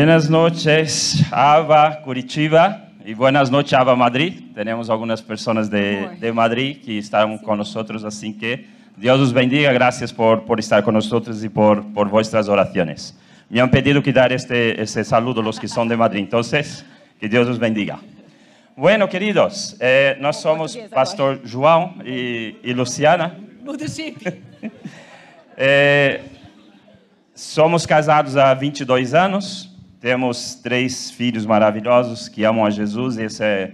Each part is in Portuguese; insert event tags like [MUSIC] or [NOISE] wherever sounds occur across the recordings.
Buenas noches, Ava Curitiba y buenas noches, Ava Madrid. Tenemos algunas personas de, de Madrid que están con nosotros, así que Dios os bendiga. Gracias por, por estar con nosotros y por, por vuestras oraciones. Me han pedido que dar este, este saludo los que son de Madrid, entonces, que Dios os bendiga. Bueno, queridos, eh, nós somos Pastor João e, e Luciana. Muda o chip. É, somos casados há 22 anos, temos três filhos maravilhosos que amam a Jesus. Esse é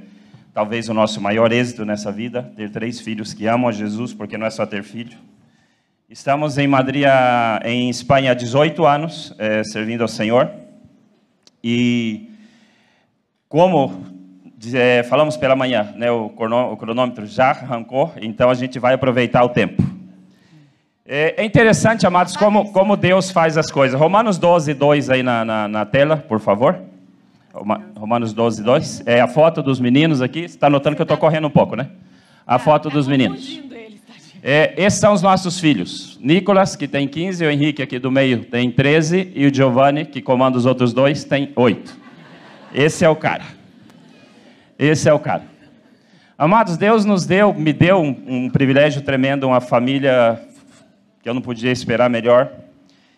talvez o nosso maior êxito nessa vida, ter três filhos que amam a Jesus, porque não é só ter filho. Estamos em Madrid, em Espanha, há 18 anos, é, servindo ao Senhor. E como é, falamos pela manhã, né, o cronômetro já arrancou, então a gente vai aproveitar o tempo. É, é interessante, amados, como, como Deus faz as coisas. Romanos 12, 2 aí na, na, na tela, por favor. Romanos 12, 2. É a foto dos meninos aqui. Você está notando que eu estou correndo um pouco, né? A foto dos meninos. É, esses são os nossos filhos. Nicolas, que tem 15, o Henrique aqui do meio tem 13, e o Giovanni, que comanda os outros dois, tem 8. Esse é o cara. Esse é o cara. Amados, Deus nos deu, me deu um, um privilégio tremendo, uma família que eu não podia esperar melhor.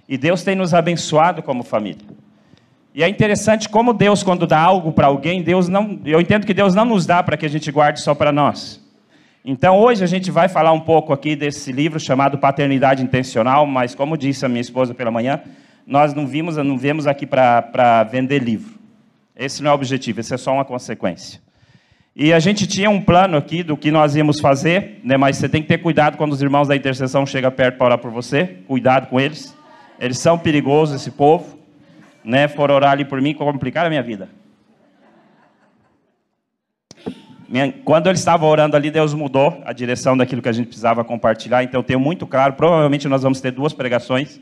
E Deus tem nos abençoado como família. E é interessante como Deus, quando dá algo para alguém, Deus não, eu entendo que Deus não nos dá para que a gente guarde só para nós. Então hoje a gente vai falar um pouco aqui desse livro chamado Paternidade Intencional, mas como disse a minha esposa pela manhã, nós não vimos, não viemos aqui para vender livro. Esse não é o objetivo, esse é só uma consequência. E a gente tinha um plano aqui do que nós íamos fazer, né? mas você tem que ter cuidado quando os irmãos da intercessão chegam perto para orar por você. Cuidado com eles. Eles são perigosos, esse povo. Né? For orar ali por mim, complicar a minha vida. Quando eles estavam orando ali, Deus mudou a direção daquilo que a gente precisava compartilhar. Então, eu tenho muito claro. Provavelmente nós vamos ter duas pregações,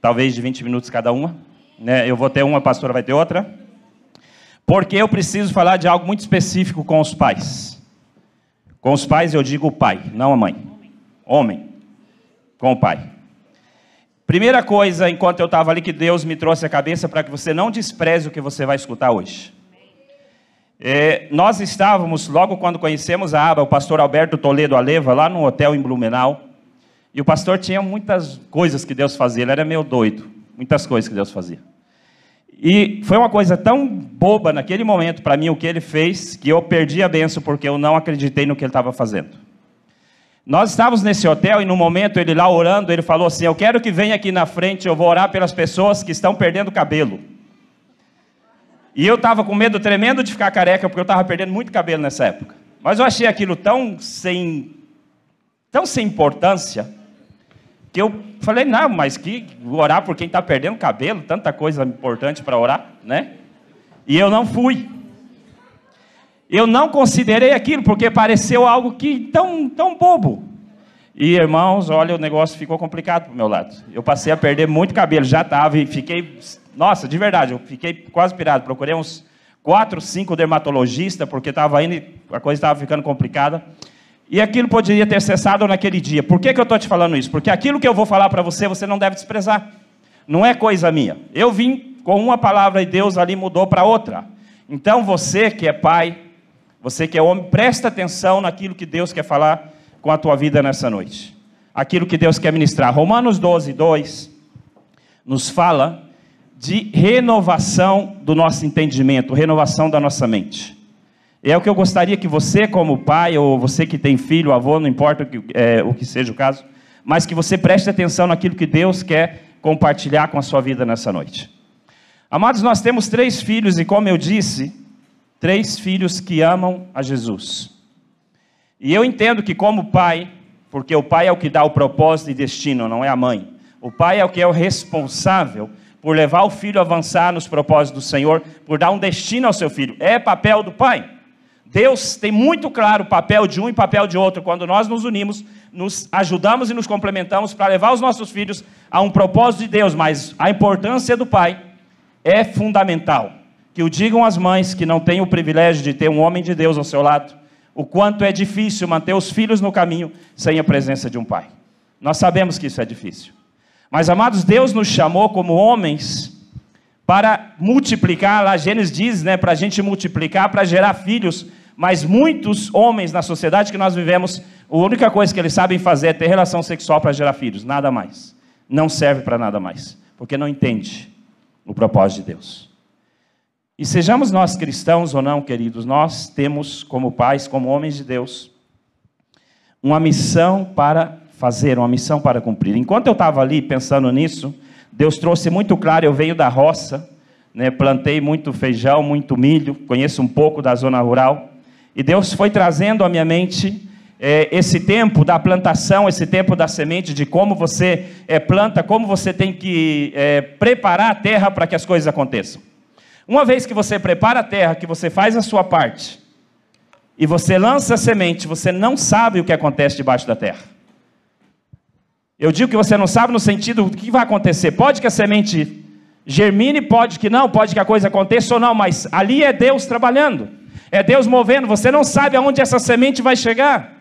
talvez de 20 minutos cada uma. Né? Eu vou ter uma, a pastora vai ter outra. Porque eu preciso falar de algo muito específico com os pais. Com os pais eu digo o pai, não a mãe. Homem. Com o pai. Primeira coisa, enquanto eu estava ali, que Deus me trouxe a cabeça para que você não despreze o que você vai escutar hoje. É, nós estávamos, logo quando conhecemos a aba, o pastor Alberto Toledo Aleva, lá no hotel em Blumenau. E o pastor tinha muitas coisas que Deus fazia, ele era meio doido. Muitas coisas que Deus fazia. E foi uma coisa tão boba naquele momento para mim o que ele fez, que eu perdi a benção porque eu não acreditei no que ele estava fazendo. Nós estávamos nesse hotel e no momento ele lá orando, ele falou assim: Eu quero que venha aqui na frente, eu vou orar pelas pessoas que estão perdendo cabelo. E eu estava com medo tremendo de ficar careca, porque eu estava perdendo muito cabelo nessa época. Mas eu achei aquilo tão sem, tão sem importância, que eu falei, não, mas que orar por quem está perdendo cabelo, tanta coisa importante para orar, né? E eu não fui. Eu não considerei aquilo, porque pareceu algo que tão, tão bobo. E irmãos, olha, o negócio ficou complicado para o meu lado. Eu passei a perder muito cabelo, já estava, e fiquei, nossa, de verdade, eu fiquei quase pirado. Procurei uns quatro, cinco dermatologistas, porque estava indo, a coisa estava ficando complicada. E aquilo poderia ter cessado naquele dia. Por que, que eu estou te falando isso? Porque aquilo que eu vou falar para você, você não deve desprezar. Não é coisa minha. Eu vim com uma palavra e Deus ali mudou para outra. Então você que é pai, você que é homem, presta atenção naquilo que Deus quer falar com a tua vida nessa noite. Aquilo que Deus quer ministrar. Romanos 12, 2 nos fala de renovação do nosso entendimento, renovação da nossa mente. É o que eu gostaria que você, como pai, ou você que tem filho, avô, não importa o que, é, o que seja o caso, mas que você preste atenção naquilo que Deus quer compartilhar com a sua vida nessa noite. Amados, nós temos três filhos, e como eu disse, três filhos que amam a Jesus. E eu entendo que, como pai, porque o pai é o que dá o propósito e destino, não é a mãe. O pai é o que é o responsável por levar o filho a avançar nos propósitos do Senhor, por dar um destino ao seu filho. É papel do pai. Deus tem muito claro o papel de um e o papel de outro. Quando nós nos unimos, nos ajudamos e nos complementamos para levar os nossos filhos a um propósito de Deus, mas a importância do pai é fundamental. Que o digam as mães que não têm o privilégio de ter um homem de Deus ao seu lado, o quanto é difícil manter os filhos no caminho sem a presença de um pai. Nós sabemos que isso é difícil. Mas, amados, Deus nos chamou como homens para multiplicar, lá Gênesis diz, né, para a gente multiplicar, para gerar filhos, mas muitos homens na sociedade que nós vivemos, a única coisa que eles sabem fazer é ter relação sexual para gerar filhos, nada mais. Não serve para nada mais, porque não entende o propósito de Deus. E sejamos nós cristãos ou não, queridos, nós temos como pais, como homens de Deus, uma missão para fazer, uma missão para cumprir. Enquanto eu estava ali pensando nisso, Deus trouxe muito claro, eu venho da roça, né, plantei muito feijão, muito milho, conheço um pouco da zona rural, e Deus foi trazendo à minha mente é, esse tempo da plantação, esse tempo da semente, de como você é, planta, como você tem que é, preparar a terra para que as coisas aconteçam. Uma vez que você prepara a terra, que você faz a sua parte, e você lança a semente, você não sabe o que acontece debaixo da terra. Eu digo que você não sabe no sentido do que vai acontecer. Pode que a semente germine, pode que não, pode que a coisa aconteça ou não, mas ali é Deus trabalhando. É Deus movendo, você não sabe aonde essa semente vai chegar.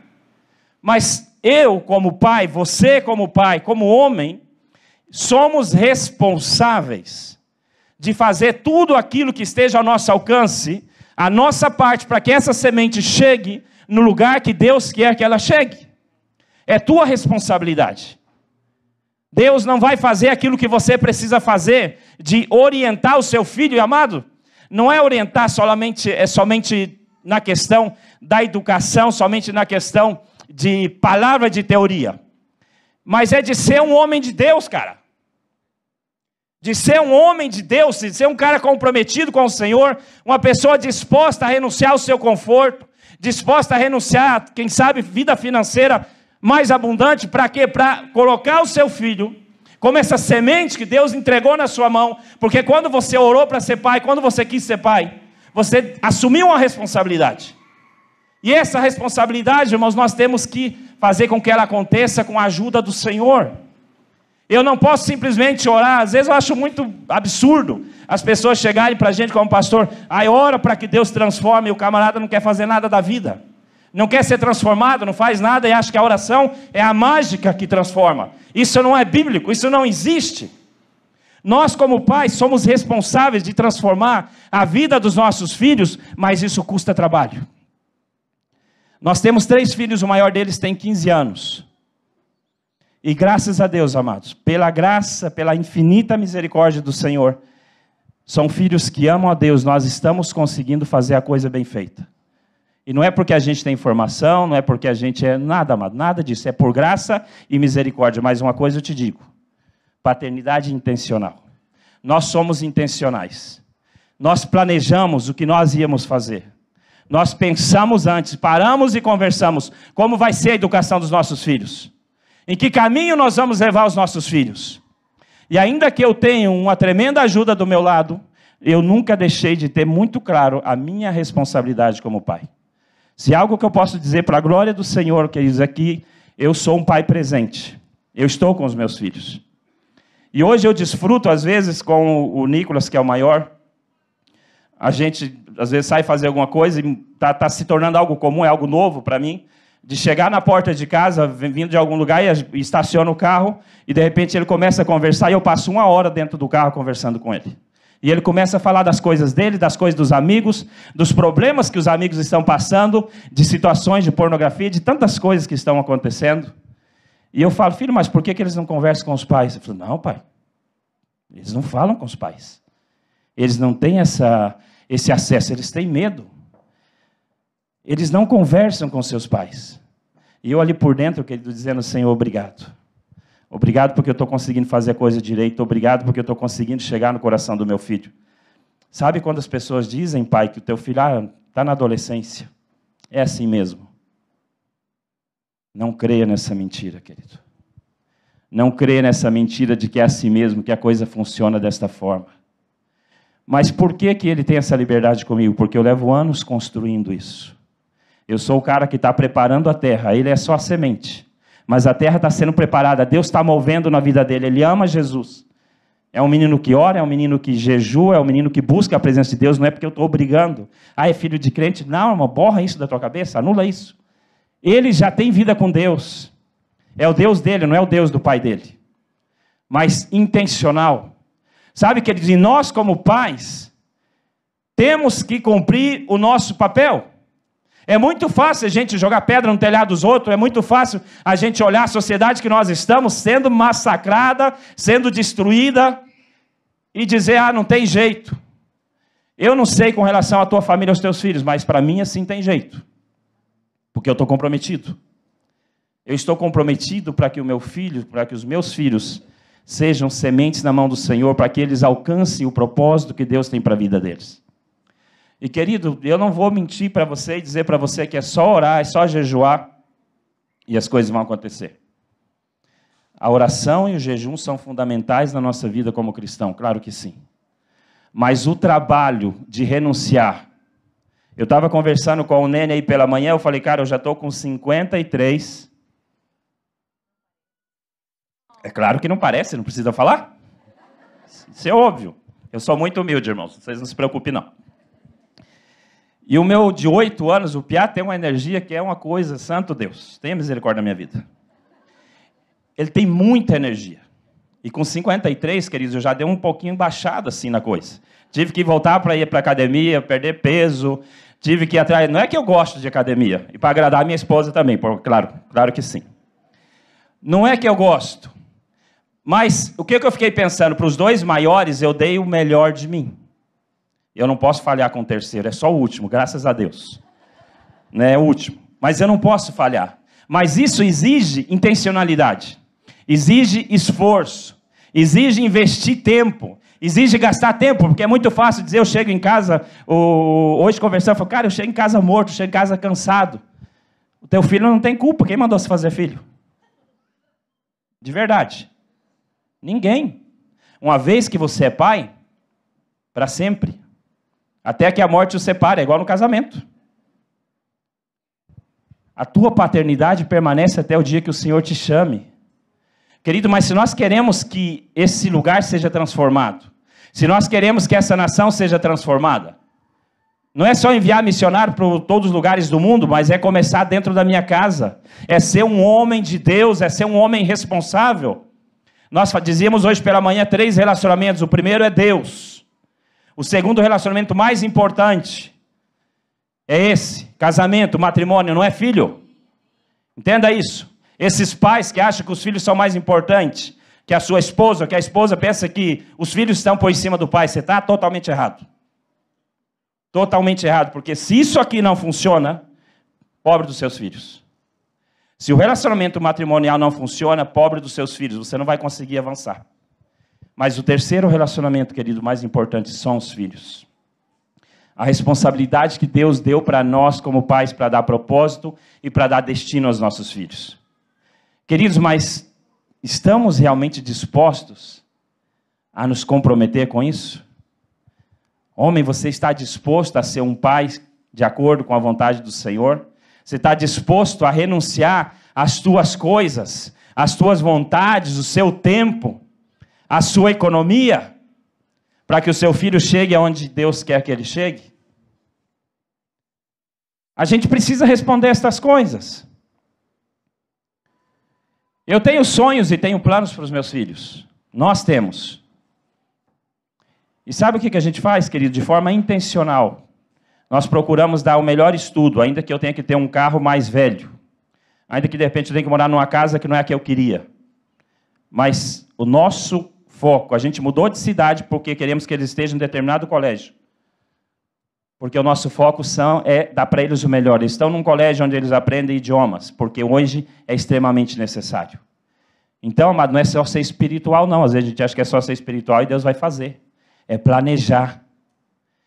Mas eu, como pai, você, como pai, como homem, somos responsáveis de fazer tudo aquilo que esteja ao nosso alcance, a nossa parte, para que essa semente chegue no lugar que Deus quer que ela chegue. É tua responsabilidade. Deus não vai fazer aquilo que você precisa fazer de orientar o seu filho, amado. Não é orientar somente, é somente na questão da educação, somente na questão de palavra de teoria. Mas é de ser um homem de Deus, cara. De ser um homem de Deus, de ser um cara comprometido com o Senhor, uma pessoa disposta a renunciar ao seu conforto, disposta a renunciar, quem sabe, vida financeira mais abundante, para quê? Para colocar o seu filho como essa semente que Deus entregou na sua mão, porque quando você orou para ser pai, quando você quis ser pai, você assumiu uma responsabilidade. E essa responsabilidade, irmãos, nós temos que fazer com que ela aconteça com a ajuda do Senhor. Eu não posso simplesmente orar, às vezes eu acho muito absurdo as pessoas chegarem para a gente como pastor, aí ora para que Deus transforme, e o camarada não quer fazer nada da vida não quer ser transformado, não faz nada e acha que a oração é a mágica que transforma. Isso não é bíblico, isso não existe. Nós, como pais, somos responsáveis de transformar a vida dos nossos filhos, mas isso custa trabalho. Nós temos três filhos, o maior deles tem 15 anos. E graças a Deus, amados, pela graça, pela infinita misericórdia do Senhor, são filhos que amam a Deus, nós estamos conseguindo fazer a coisa bem feita. E não é porque a gente tem informação, não é porque a gente é nada, amado, nada disso. É por graça e misericórdia. Mas uma coisa eu te digo: paternidade intencional. Nós somos intencionais. Nós planejamos o que nós íamos fazer. Nós pensamos antes, paramos e conversamos como vai ser a educação dos nossos filhos. Em que caminho nós vamos levar os nossos filhos? E ainda que eu tenha uma tremenda ajuda do meu lado, eu nunca deixei de ter muito claro a minha responsabilidade como pai. Se algo que eu posso dizer para a glória do Senhor, queridos, aqui, é eu sou um pai presente. Eu estou com os meus filhos. E hoje eu desfruto, às vezes, com o Nicolas, que é o maior. A gente, às vezes, sai fazer alguma coisa e está tá se tornando algo comum, é algo novo para mim. De chegar na porta de casa, vindo de algum lugar, e estaciona o carro, e de repente ele começa a conversar, e eu passo uma hora dentro do carro conversando com ele. E ele começa a falar das coisas dele, das coisas dos amigos, dos problemas que os amigos estão passando, de situações de pornografia, de tantas coisas que estão acontecendo. E eu falo, filho, mas por que, que eles não conversam com os pais? Ele falou, não, pai, eles não falam com os pais. Eles não têm essa, esse acesso, eles têm medo. Eles não conversam com seus pais. E eu ali por dentro, querido, dizendo, Senhor, obrigado. Obrigado porque eu estou conseguindo fazer a coisa direito. Obrigado porque eu estou conseguindo chegar no coração do meu filho. Sabe quando as pessoas dizem, pai, que o teu filho está ah, na adolescência? É assim mesmo. Não creia nessa mentira, querido. Não creia nessa mentira de que é assim mesmo, que a coisa funciona desta forma. Mas por que, que ele tem essa liberdade comigo? Porque eu levo anos construindo isso. Eu sou o cara que está preparando a terra, ele é só a semente mas a terra está sendo preparada, Deus está movendo na vida dele, ele ama Jesus. É um menino que ora, é um menino que jejua, é um menino que busca a presença de Deus, não é porque eu estou obrigando. Ah, é filho de crente? Não, irmão, borra isso da tua cabeça, anula isso. Ele já tem vida com Deus. É o Deus dele, não é o Deus do pai dele. Mas intencional. Sabe que ele diz, nós como pais temos que cumprir o nosso papel. É muito fácil a gente jogar pedra no telhado dos outros, é muito fácil a gente olhar a sociedade que nós estamos sendo massacrada, sendo destruída e dizer: "Ah, não tem jeito". Eu não sei com relação à tua família, aos teus filhos, mas para mim assim tem jeito. Porque eu estou comprometido. Eu estou comprometido para que o meu filho, para que os meus filhos sejam sementes na mão do Senhor, para que eles alcancem o propósito que Deus tem para a vida deles. E querido, eu não vou mentir para você e dizer para você que é só orar, é só jejuar e as coisas vão acontecer. A oração e o jejum são fundamentais na nossa vida como cristão, claro que sim. Mas o trabalho de renunciar. Eu estava conversando com o Nene aí pela manhã, eu falei, cara, eu já estou com 53. É claro que não parece, não precisa falar. Isso é óbvio. Eu sou muito humilde, irmãos, vocês não se preocupem, não. E o meu de oito anos, o Piá, tem uma energia que é uma coisa, santo Deus, tenha misericórdia da minha vida. Ele tem muita energia. E com 53, queridos, eu já dei um pouquinho baixado assim na coisa. Tive que voltar para ir para academia, perder peso, tive que ir atrás. Não é que eu gosto de academia, e para agradar a minha esposa também, claro, claro que sim. Não é que eu gosto, mas o que eu fiquei pensando? Para os dois maiores, eu dei o melhor de mim. Eu não posso falhar com o terceiro, é só o último, graças a Deus. Né, é o último. Mas eu não posso falhar. Mas isso exige intencionalidade exige esforço, exige investir tempo, exige gastar tempo, porque é muito fácil dizer, eu chego em casa, hoje conversando, eu falo, cara, eu chego em casa morto, chego em casa cansado. O teu filho não tem culpa, quem mandou você fazer filho? De verdade. Ninguém. Uma vez que você é pai, para sempre. Até que a morte o separe, é igual no casamento. A tua paternidade permanece até o dia que o Senhor te chame. Querido, mas se nós queremos que esse lugar seja transformado, se nós queremos que essa nação seja transformada, não é só enviar missionário para todos os lugares do mundo, mas é começar dentro da minha casa. É ser um homem de Deus, é ser um homem responsável. Nós dizíamos hoje pela manhã três relacionamentos. O primeiro é Deus. O segundo relacionamento mais importante é esse: casamento, matrimônio, não é filho. Entenda isso. Esses pais que acham que os filhos são mais importantes que a sua esposa, que a esposa pensa que os filhos estão por cima do pai, você está totalmente errado. Totalmente errado, porque se isso aqui não funciona, pobre dos seus filhos. Se o relacionamento matrimonial não funciona, pobre dos seus filhos, você não vai conseguir avançar. Mas o terceiro relacionamento, querido, mais importante são os filhos. A responsabilidade que Deus deu para nós como pais para dar propósito e para dar destino aos nossos filhos. Queridos, mas estamos realmente dispostos a nos comprometer com isso? Homem, você está disposto a ser um pai de acordo com a vontade do Senhor? Você está disposto a renunciar às tuas coisas, às tuas vontades, o seu tempo, a sua economia, para que o seu filho chegue aonde Deus quer que ele chegue? A gente precisa responder estas coisas. Eu tenho sonhos e tenho planos para os meus filhos. Nós temos. E sabe o que a gente faz, querido? De forma intencional. Nós procuramos dar o melhor estudo, ainda que eu tenha que ter um carro mais velho. Ainda que de repente eu tenha que morar numa casa que não é a que eu queria. Mas o nosso foco, a gente mudou de cidade porque queremos que eles estejam em determinado colégio. Porque o nosso foco são, é dar para eles o melhor. Eles estão num colégio onde eles aprendem idiomas, porque hoje é extremamente necessário. Então, amado, não é só ser espiritual, não. Às vezes a gente acha que é só ser espiritual e Deus vai fazer. É planejar.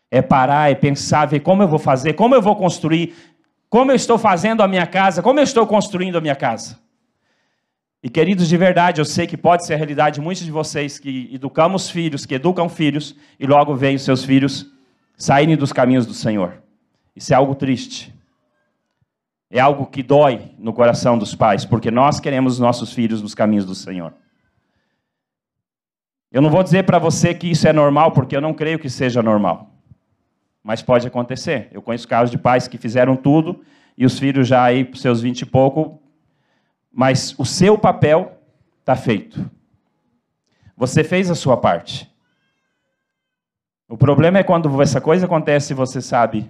É parar, é pensar, ver como eu vou fazer, como eu vou construir, como eu estou fazendo a minha casa, como eu estou construindo a minha casa. E queridos, de verdade, eu sei que pode ser a realidade de muitos de vocês que educamos filhos, que educam filhos, e logo veem os seus filhos saírem dos caminhos do Senhor. Isso é algo triste. É algo que dói no coração dos pais, porque nós queremos os nossos filhos nos caminhos do Senhor. Eu não vou dizer para você que isso é normal, porque eu não creio que seja normal. Mas pode acontecer. Eu conheço casos de pais que fizeram tudo e os filhos já aí seus vinte e pouco, mas o seu papel está feito. Você fez a sua parte. O problema é quando essa coisa acontece e você sabe,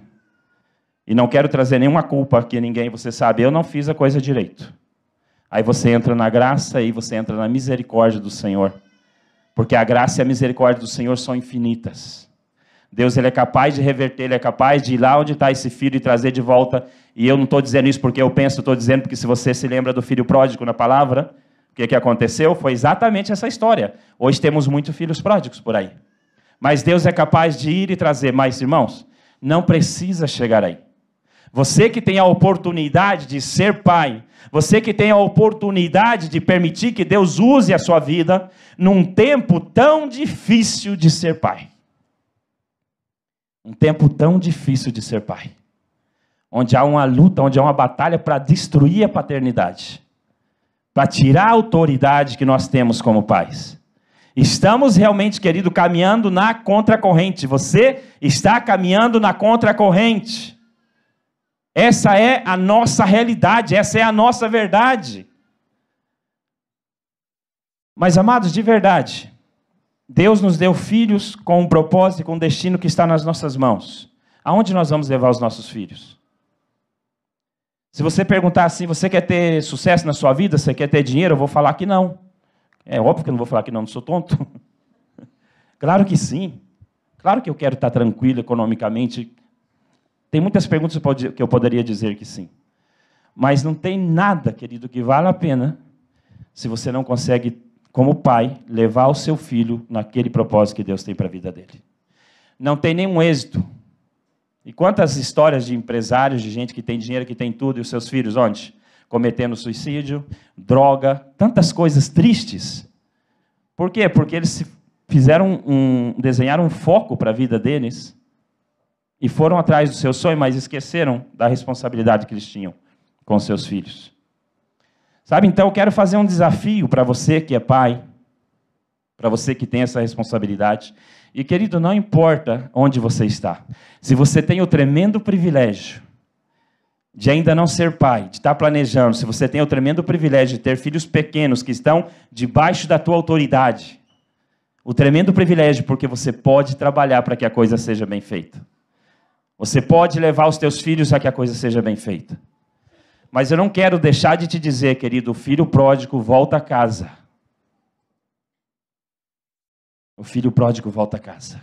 e não quero trazer nenhuma culpa aqui a ninguém, você sabe, eu não fiz a coisa direito. Aí você entra na graça e você entra na misericórdia do Senhor. Porque a graça e a misericórdia do Senhor são infinitas. Deus ele é capaz de reverter, ele é capaz de ir lá onde está esse filho e trazer de volta. E eu não estou dizendo isso porque eu penso, estou dizendo porque se você se lembra do filho pródigo na palavra, o que, que aconteceu? Foi exatamente essa história. Hoje temos muitos filhos pródigos por aí. Mas Deus é capaz de ir e trazer. Mas, irmãos, não precisa chegar aí. Você que tem a oportunidade de ser pai, você que tem a oportunidade de permitir que Deus use a sua vida num tempo tão difícil de ser pai. Um tempo tão difícil de ser pai. Onde há uma luta, onde há uma batalha para destruir a paternidade, para tirar a autoridade que nós temos como pais. Estamos realmente, querido, caminhando na contracorrente. Você está caminhando na contracorrente. Essa é a nossa realidade, essa é a nossa verdade. Mas, amados, de verdade, Deus nos deu filhos com um propósito e com um destino que está nas nossas mãos. Aonde nós vamos levar os nossos filhos? Se você perguntar assim, você quer ter sucesso na sua vida, você quer ter dinheiro, eu vou falar que não. É óbvio que eu não vou falar que não, não sou tonto. [LAUGHS] claro que sim. Claro que eu quero estar tranquilo economicamente, tem muitas perguntas que eu poderia dizer que sim. Mas não tem nada, querido, que vale a pena se você não consegue, como pai, levar o seu filho naquele propósito que Deus tem para a vida dele. Não tem nenhum êxito. E quantas histórias de empresários, de gente que tem dinheiro, que tem tudo, e os seus filhos onde? Cometendo suicídio, droga, tantas coisas tristes. Por quê? Porque eles fizeram um, desenharam um foco para a vida deles e foram atrás do seu sonho, mas esqueceram da responsabilidade que eles tinham com seus filhos. Sabe, então eu quero fazer um desafio para você que é pai, para você que tem essa responsabilidade. E querido, não importa onde você está, se você tem o tremendo privilégio de ainda não ser pai, de estar planejando, se você tem o tremendo privilégio de ter filhos pequenos que estão debaixo da tua autoridade, o tremendo privilégio porque você pode trabalhar para que a coisa seja bem feita. Você pode levar os teus filhos a que a coisa seja bem feita. Mas eu não quero deixar de te dizer, querido, o filho pródigo volta a casa. O filho pródigo volta a casa.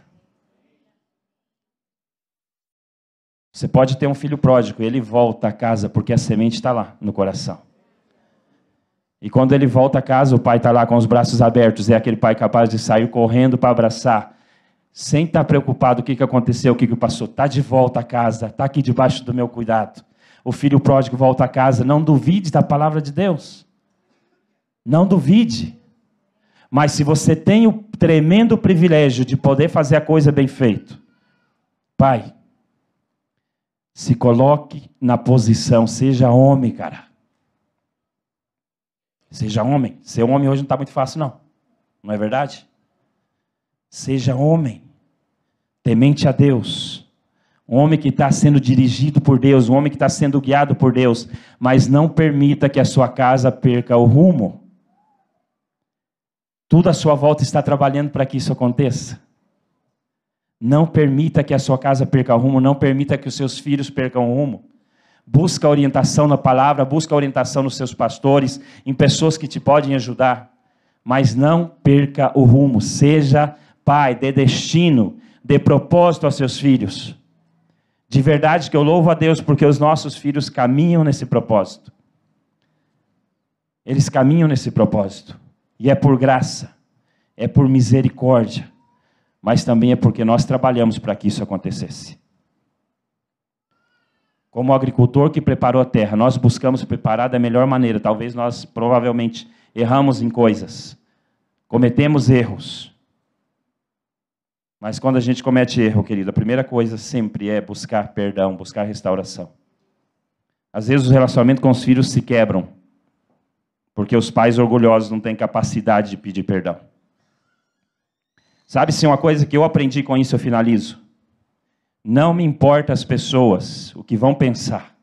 Você pode ter um filho pródigo, ele volta a casa porque a semente está lá no coração. E quando ele volta a casa, o pai está lá com os braços abertos, é aquele pai capaz de sair correndo para abraçar, sem estar preocupado o que, que aconteceu, o que, que passou. Está de volta a casa, está aqui debaixo do meu cuidado. O filho pródigo volta a casa. Não duvide da palavra de Deus. Não duvide. Mas se você tem o tremendo privilégio de poder fazer a coisa bem feita, pai, se coloque na posição, seja homem, cara. Seja homem. Ser homem hoje não está muito fácil, não. Não é verdade? Seja homem, temente a Deus. Um homem que está sendo dirigido por Deus, um homem que está sendo guiado por Deus, mas não permita que a sua casa perca o rumo. Tudo à sua volta está trabalhando para que isso aconteça. Não permita que a sua casa perca o rumo, não permita que os seus filhos percam o rumo. Busca orientação na palavra, busca orientação nos seus pastores, em pessoas que te podem ajudar, mas não perca o rumo, seja pai, dê destino, dê propósito aos seus filhos. De verdade que eu louvo a Deus porque os nossos filhos caminham nesse propósito. Eles caminham nesse propósito. E é por graça, é por misericórdia, mas também é porque nós trabalhamos para que isso acontecesse. Como agricultor que preparou a terra, nós buscamos preparar da melhor maneira. Talvez nós provavelmente erramos em coisas, cometemos erros, mas quando a gente comete erro, querido, a primeira coisa sempre é buscar perdão, buscar restauração. Às vezes os relacionamentos com os filhos se quebram, porque os pais orgulhosos não têm capacidade de pedir perdão. Sabe se uma coisa que eu aprendi com isso, eu finalizo. Não me importa as pessoas, o que vão pensar.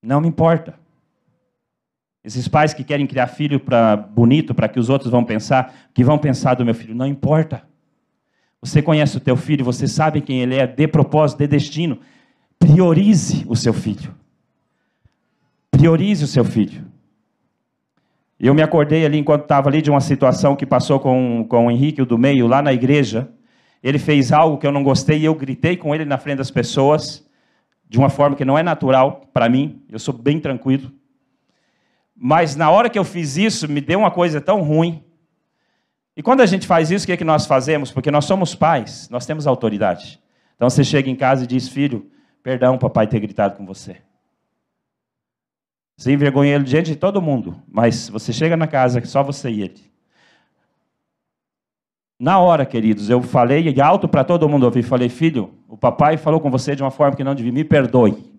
Não me importa. Esses pais que querem criar filho para bonito, para que os outros vão pensar, que vão pensar do meu filho, não importa. Você conhece o teu filho, você sabe quem ele é, dê propósito, dê destino. Priorize o seu filho. Priorize o seu filho. Eu me acordei ali enquanto estava ali de uma situação que passou com, com o Henrique, o do meio, lá na igreja. Ele fez algo que eu não gostei e eu gritei com ele na frente das pessoas, de uma forma que não é natural para mim. Eu sou bem tranquilo. Mas na hora que eu fiz isso, me deu uma coisa tão ruim. E quando a gente faz isso, o que, é que nós fazemos? Porque nós somos pais, nós temos autoridade. Então você chega em casa e diz: Filho, perdão, papai, ter gritado com você. Você envergonha ele diante de todo mundo, mas você chega na casa só você e ele. Na hora, queridos, eu falei alto para todo mundo ouvir. Falei, filho, o papai falou com você de uma forma que não devia. Me perdoe.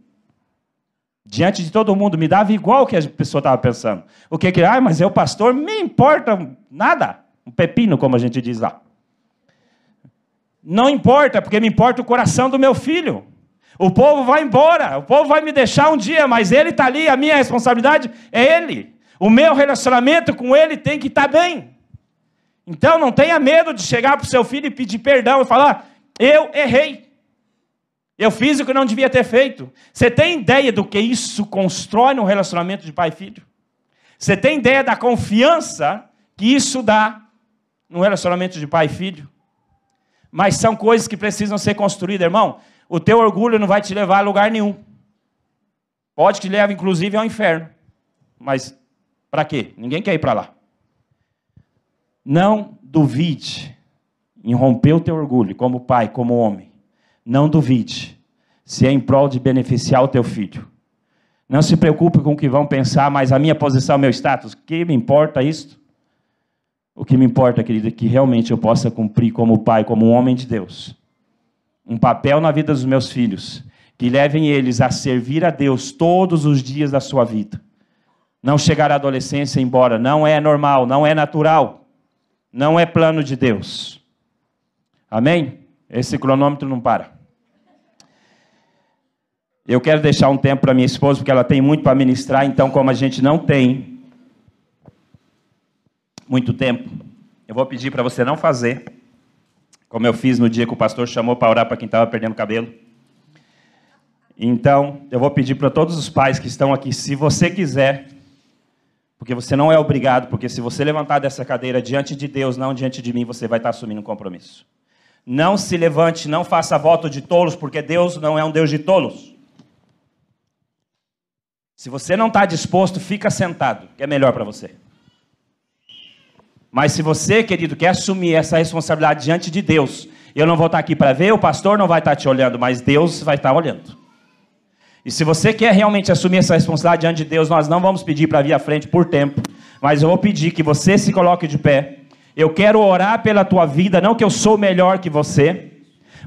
Diante de todo mundo, me dava igual o que a pessoa estava pensando. O que que, ah, mas eu, pastor, me importa nada. Um pepino, como a gente diz lá. Não importa, porque me importa o coração do meu filho. O povo vai embora, o povo vai me deixar um dia, mas ele está ali, a minha responsabilidade é ele. O meu relacionamento com ele tem que estar tá bem. Então não tenha medo de chegar para o seu filho e pedir perdão e falar: eu errei. Eu fiz o que não devia ter feito. Você tem ideia do que isso constrói no relacionamento de pai e filho? Você tem ideia da confiança que isso dá no relacionamento de pai e filho? Mas são coisas que precisam ser construídas, irmão. O teu orgulho não vai te levar a lugar nenhum. Pode que te leve, inclusive, ao inferno. Mas para quê? Ninguém quer ir para lá. Não duvide em romper o teu orgulho, como pai, como homem. Não duvide se é em prol de beneficiar o teu filho. Não se preocupe com o que vão pensar, mas a minha posição, meu status, que me importa isso? O que me importa, querida, é que realmente eu possa cumprir como pai, como um homem de Deus, um papel na vida dos meus filhos, que levem eles a servir a Deus todos os dias da sua vida. Não chegar à adolescência e ir embora, não é normal, não é natural, não é plano de Deus. Amém? Esse cronômetro não para. Eu quero deixar um tempo para minha esposa, porque ela tem muito para ministrar, então, como a gente não tem muito tempo, eu vou pedir para você não fazer como eu fiz no dia que o pastor chamou para orar para quem estava perdendo cabelo. Então, eu vou pedir para todos os pais que estão aqui, se você quiser, porque você não é obrigado, porque se você levantar dessa cadeira diante de Deus, não diante de mim, você vai estar assumindo um compromisso. Não se levante, não faça voto de tolos, porque Deus não é um Deus de tolos. Se você não está disposto, fica sentado, que é melhor para você. Mas se você, querido, quer assumir essa responsabilidade diante de Deus, eu não vou estar aqui para ver, o pastor não vai estar te olhando, mas Deus vai estar olhando. E se você quer realmente assumir essa responsabilidade diante de Deus, nós não vamos pedir para vir à frente por tempo, mas eu vou pedir que você se coloque de pé. Eu quero orar pela tua vida, não que eu sou melhor que você,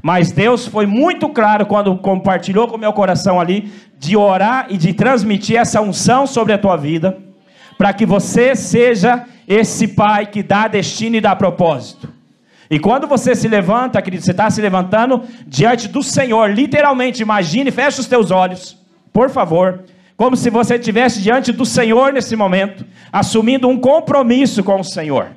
mas Deus foi muito claro quando compartilhou com o meu coração ali de orar e de transmitir essa unção sobre a tua vida, para que você seja esse pai que dá destino e dá propósito. E quando você se levanta, querido, você está se levantando diante do Senhor, literalmente, imagine, feche os teus olhos, por favor, como se você estivesse diante do Senhor nesse momento, assumindo um compromisso com o Senhor.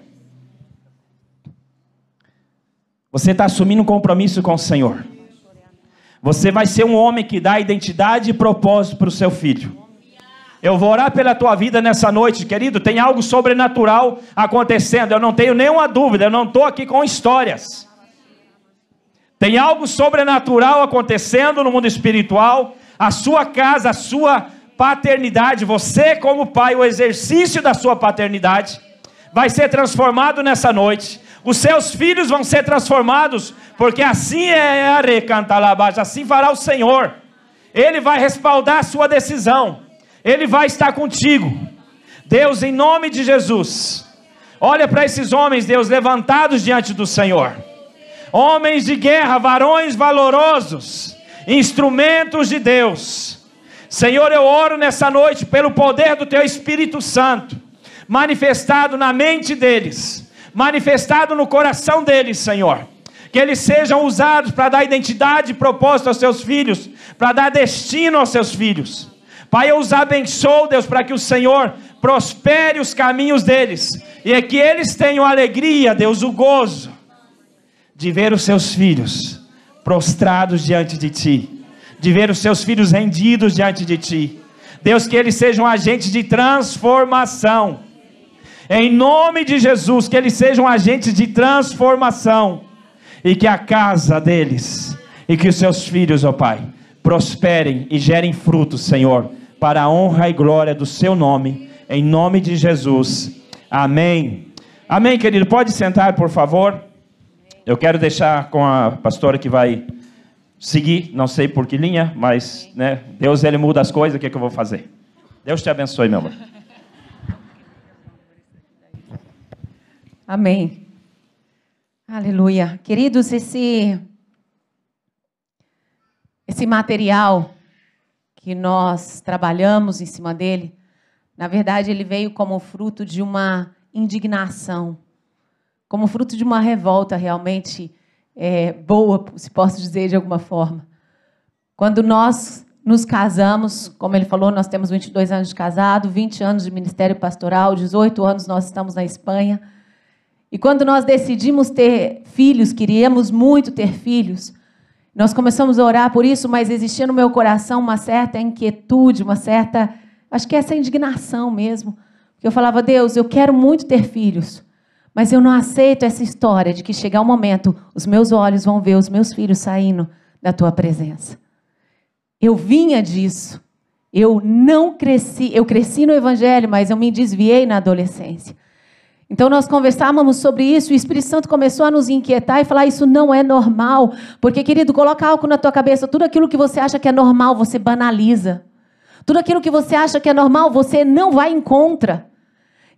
Você está assumindo um compromisso com o Senhor. Você vai ser um homem que dá identidade e propósito para o seu filho. Eu vou orar pela tua vida nessa noite, querido. Tem algo sobrenatural acontecendo. Eu não tenho nenhuma dúvida. Eu não estou aqui com histórias. Tem algo sobrenatural acontecendo no mundo espiritual. A sua casa, a sua paternidade, você como pai, o exercício da sua paternidade vai ser transformado nessa noite. Os seus filhos vão ser transformados, porque assim é a recantalabás, assim fará o Senhor. Ele vai respaldar a sua decisão. Ele vai estar contigo. Deus, em nome de Jesus, olha para esses homens, Deus, levantados diante do Senhor. Homens de guerra, varões valorosos, instrumentos de Deus. Senhor, eu oro nessa noite pelo poder do Teu Espírito Santo, manifestado na mente deles, manifestado no coração deles, Senhor. Que eles sejam usados para dar identidade e propósito aos seus filhos, para dar destino aos seus filhos Pai, eu os abençoo, Deus, para que o Senhor prospere os caminhos deles e é que eles tenham alegria, Deus, o gozo de ver os seus filhos prostrados diante de ti, de ver os seus filhos rendidos diante de ti. Deus, que eles sejam agentes de transformação. Em nome de Jesus, que eles sejam agentes de transformação. E que a casa deles, e que os seus filhos, ó Pai, prosperem e gerem frutos, Senhor, para a honra e glória do seu nome. Em nome de Jesus. Amém. Amém, querido. Pode sentar, por favor. Eu quero deixar com a pastora que vai seguir, não sei por que linha, mas né, Deus ele muda as coisas, o que, é que eu vou fazer? Deus te abençoe, meu amor. Amém. Aleluia. Queridos, esse esse material que nós trabalhamos em cima dele, na verdade, ele veio como fruto de uma indignação, como fruto de uma revolta realmente é, boa, se posso dizer de alguma forma. Quando nós nos casamos, como ele falou, nós temos 22 anos de casado, 20 anos de ministério pastoral, 18 anos nós estamos na Espanha. E quando nós decidimos ter filhos, queríamos muito ter filhos, nós começamos a orar por isso, mas existia no meu coração uma certa inquietude, uma certa, acho que essa indignação mesmo. Eu falava, Deus, eu quero muito ter filhos, mas eu não aceito essa história de que chegar um momento, os meus olhos vão ver os meus filhos saindo da tua presença. Eu vinha disso. Eu não cresci, eu cresci no evangelho, mas eu me desviei na adolescência. Então nós conversávamos sobre isso, e o Espírito Santo começou a nos inquietar e falar: isso não é normal. Porque, querido, coloca algo na tua cabeça, tudo aquilo que você acha que é normal, você banaliza. Tudo aquilo que você acha que é normal, você não vai em contra.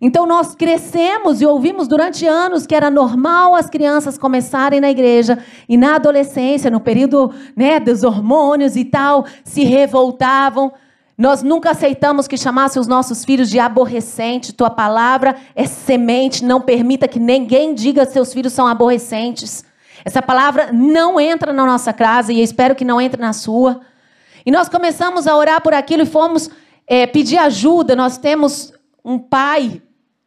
Então nós crescemos e ouvimos durante anos que era normal as crianças começarem na igreja e na adolescência, no período né, dos hormônios e tal, se revoltavam. Nós nunca aceitamos que chamasse os nossos filhos de aborrecente. Tua palavra é semente. Não permita que ninguém diga que seus filhos são aborrecentes. Essa palavra não entra na nossa casa e espero que não entre na sua. E nós começamos a orar por aquilo e fomos é, pedir ajuda. Nós temos um pai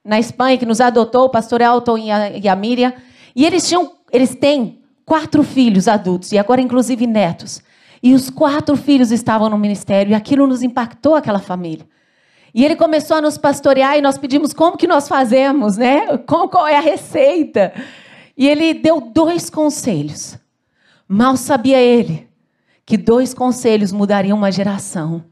na Espanha que nos adotou, o pastor Elton e a, e a Miriam. E eles, tinham, eles têm quatro filhos adultos e agora inclusive netos. E os quatro filhos estavam no ministério e aquilo nos impactou aquela família. E ele começou a nos pastorear e nós pedimos como que nós fazemos, né? Qual, qual é a receita? E ele deu dois conselhos. Mal sabia ele que dois conselhos mudariam uma geração.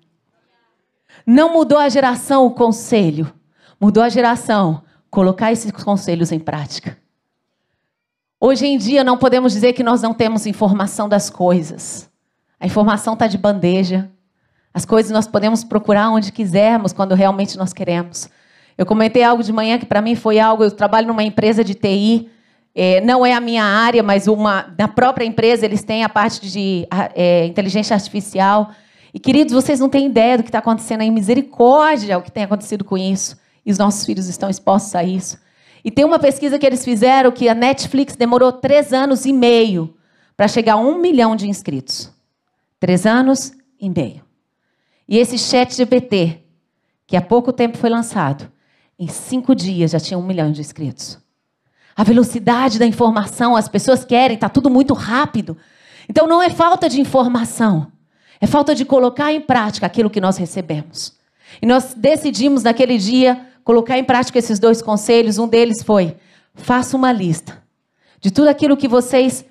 Não mudou a geração o conselho, mudou a geração colocar esses conselhos em prática. Hoje em dia não podemos dizer que nós não temos informação das coisas. A informação está de bandeja. As coisas nós podemos procurar onde quisermos, quando realmente nós queremos. Eu comentei algo de manhã que para mim foi algo. Eu trabalho numa empresa de TI, é, não é a minha área, mas uma na própria empresa eles têm a parte de é, inteligência artificial. E queridos, vocês não têm ideia do que está acontecendo aí. Misericórdia, o que tem acontecido com isso. E os nossos filhos estão expostos a isso. E tem uma pesquisa que eles fizeram que a Netflix demorou três anos e meio para chegar a um milhão de inscritos. Três anos e meio. E esse chat GPT, que há pouco tempo foi lançado, em cinco dias já tinha um milhão de inscritos. A velocidade da informação, as pessoas querem, está tudo muito rápido. Então não é falta de informação, é falta de colocar em prática aquilo que nós recebemos. E nós decidimos naquele dia colocar em prática esses dois conselhos. Um deles foi: faça uma lista de tudo aquilo que vocês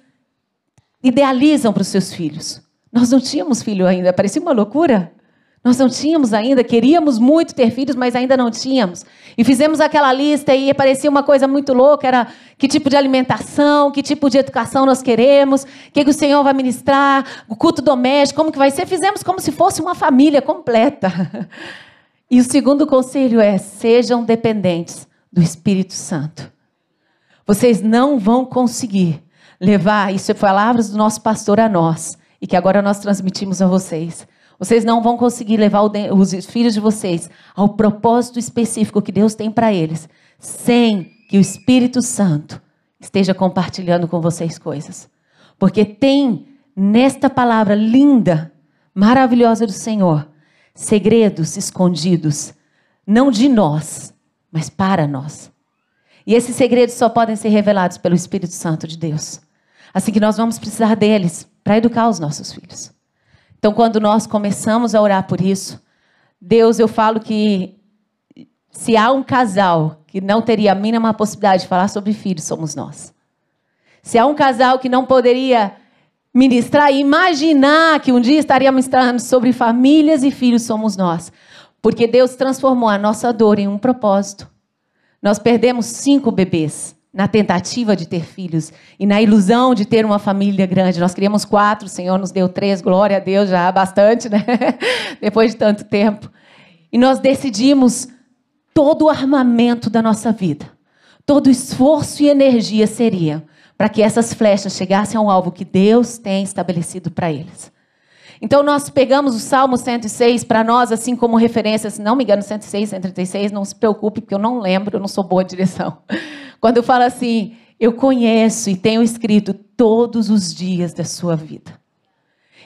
idealizam para os seus filhos. Nós não tínhamos filho ainda, parecia uma loucura. Nós não tínhamos ainda, queríamos muito ter filhos, mas ainda não tínhamos. E fizemos aquela lista e parecia uma coisa muito louca, era que tipo de alimentação, que tipo de educação nós queremos, o que, que o Senhor vai ministrar, o culto doméstico, como que vai ser. Fizemos como se fosse uma família completa. E o segundo conselho é: sejam dependentes do Espírito Santo. Vocês não vão conseguir levar, isso é palavras do nosso pastor a nós, e que agora nós transmitimos a vocês. Vocês não vão conseguir levar os filhos de vocês ao propósito específico que Deus tem para eles, sem que o Espírito Santo esteja compartilhando com vocês coisas. Porque tem nesta palavra linda, maravilhosa do Senhor, segredos escondidos, não de nós, mas para nós. E esses segredos só podem ser revelados pelo Espírito Santo de Deus. Assim que nós vamos precisar deles para educar os nossos filhos. Então, quando nós começamos a orar por isso, Deus, eu falo que se há um casal que não teria a mínima possibilidade de falar sobre filhos, somos nós. Se há um casal que não poderia ministrar e imaginar que um dia estaria ministrando sobre famílias e filhos, somos nós. Porque Deus transformou a nossa dor em um propósito. Nós perdemos cinco bebês na tentativa de ter filhos e na ilusão de ter uma família grande. Nós queríamos quatro, o Senhor nos deu três, glória a Deus, já há bastante, né? [LAUGHS] Depois de tanto tempo. E nós decidimos todo o armamento da nossa vida, todo o esforço e energia seria para que essas flechas chegassem ao alvo que Deus tem estabelecido para eles. Então nós pegamos o Salmo 106 para nós assim como referência, se não me engano 106, 136, não se preocupe porque eu não lembro, eu não sou boa direção. Quando eu falo assim, eu conheço e tenho escrito todos os dias da sua vida.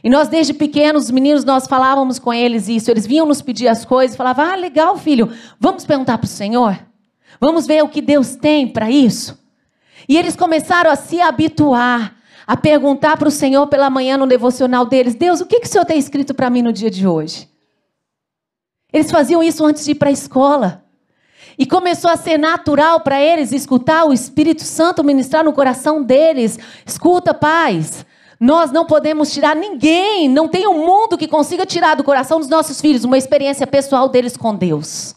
E nós, desde pequenos, os meninos, nós falávamos com eles isso. Eles vinham nos pedir as coisas, falavam: Ah, legal, filho, vamos perguntar para o Senhor? Vamos ver o que Deus tem para isso? E eles começaram a se habituar, a perguntar para o Senhor pela manhã no devocional deles: Deus, o que, que o Senhor tem escrito para mim no dia de hoje? Eles faziam isso antes de ir para a escola. E começou a ser natural para eles escutar o Espírito Santo ministrar no coração deles. Escuta, pais. Nós não podemos tirar ninguém, não tem um mundo que consiga tirar do coração dos nossos filhos uma experiência pessoal deles com Deus.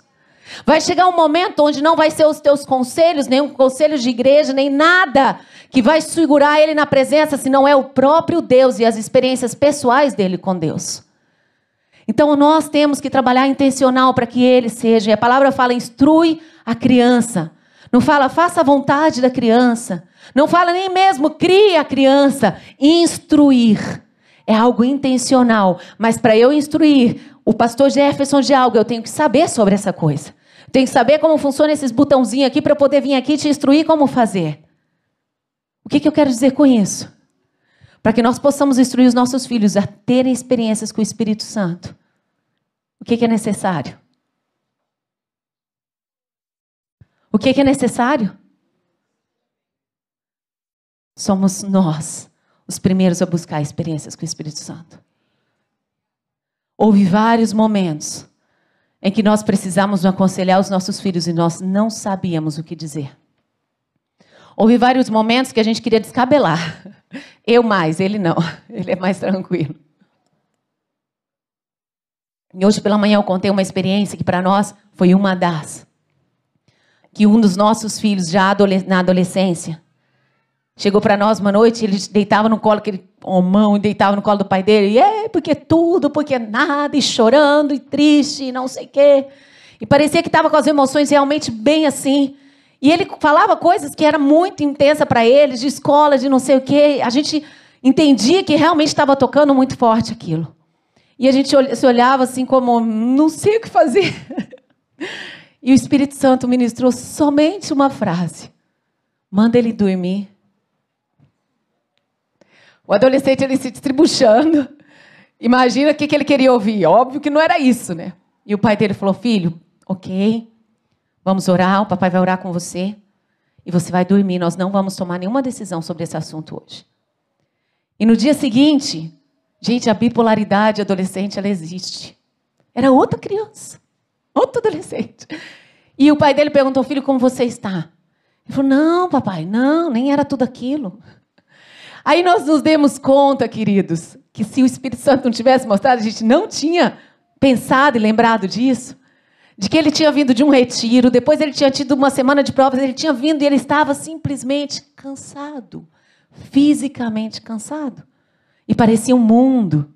Vai chegar um momento onde não vai ser os teus conselhos, nem um conselho de igreja, nem nada que vai segurar ele na presença, se não é o próprio Deus e as experiências pessoais dele com Deus. Então nós temos que trabalhar intencional para que ele seja. E a palavra fala instrui a criança. Não fala faça a vontade da criança. Não fala nem mesmo crie a criança. Instruir é algo intencional. Mas para eu instruir o pastor Jefferson de algo, eu tenho que saber sobre essa coisa. Tenho que saber como funciona esses botãozinhos aqui para eu poder vir aqui te instruir como fazer. O que, que eu quero dizer com isso? Para que nós possamos instruir os nossos filhos a terem experiências com o Espírito Santo. O que, que é necessário? O que, que é necessário? Somos nós os primeiros a buscar experiências com o Espírito Santo. Houve vários momentos em que nós precisamos aconselhar os nossos filhos e nós não sabíamos o que dizer. Houve vários momentos que a gente queria descabelar. [LAUGHS] Eu mais, ele não. Ele é mais tranquilo. E hoje pela manhã eu contei uma experiência que para nós foi uma das. Que um dos nossos filhos, já na adolescência, chegou para nós uma noite, ele deitava no colo, aquele homão, e deitava no colo do pai dele, e é, porque tudo, porque nada, e chorando, e triste, e não sei o quê. E parecia que estava com as emoções realmente bem assim. E ele falava coisas que era muito intensa para eles, de escola, de não sei o quê. A gente entendia que realmente estava tocando muito forte aquilo. E a gente se olhava assim como, não sei o que fazer. [LAUGHS] E o Espírito Santo ministrou somente uma frase: manda ele dormir. O adolescente ele se distribuindo. Imagina o que, que ele queria ouvir. Óbvio que não era isso, né? E o pai dele falou: Filho, ok, vamos orar, o papai vai orar com você. E você vai dormir. Nós não vamos tomar nenhuma decisão sobre esse assunto hoje. E no dia seguinte, Gente, a bipolaridade adolescente, ela existe. Era outra criança, outro adolescente. E o pai dele perguntou, filho, como você está? Ele falou, não, papai, não, nem era tudo aquilo. Aí nós nos demos conta, queridos, que se o Espírito Santo não tivesse mostrado, a gente não tinha pensado e lembrado disso. De que ele tinha vindo de um retiro, depois ele tinha tido uma semana de provas, ele tinha vindo e ele estava simplesmente cansado, fisicamente cansado e parecia um mundo.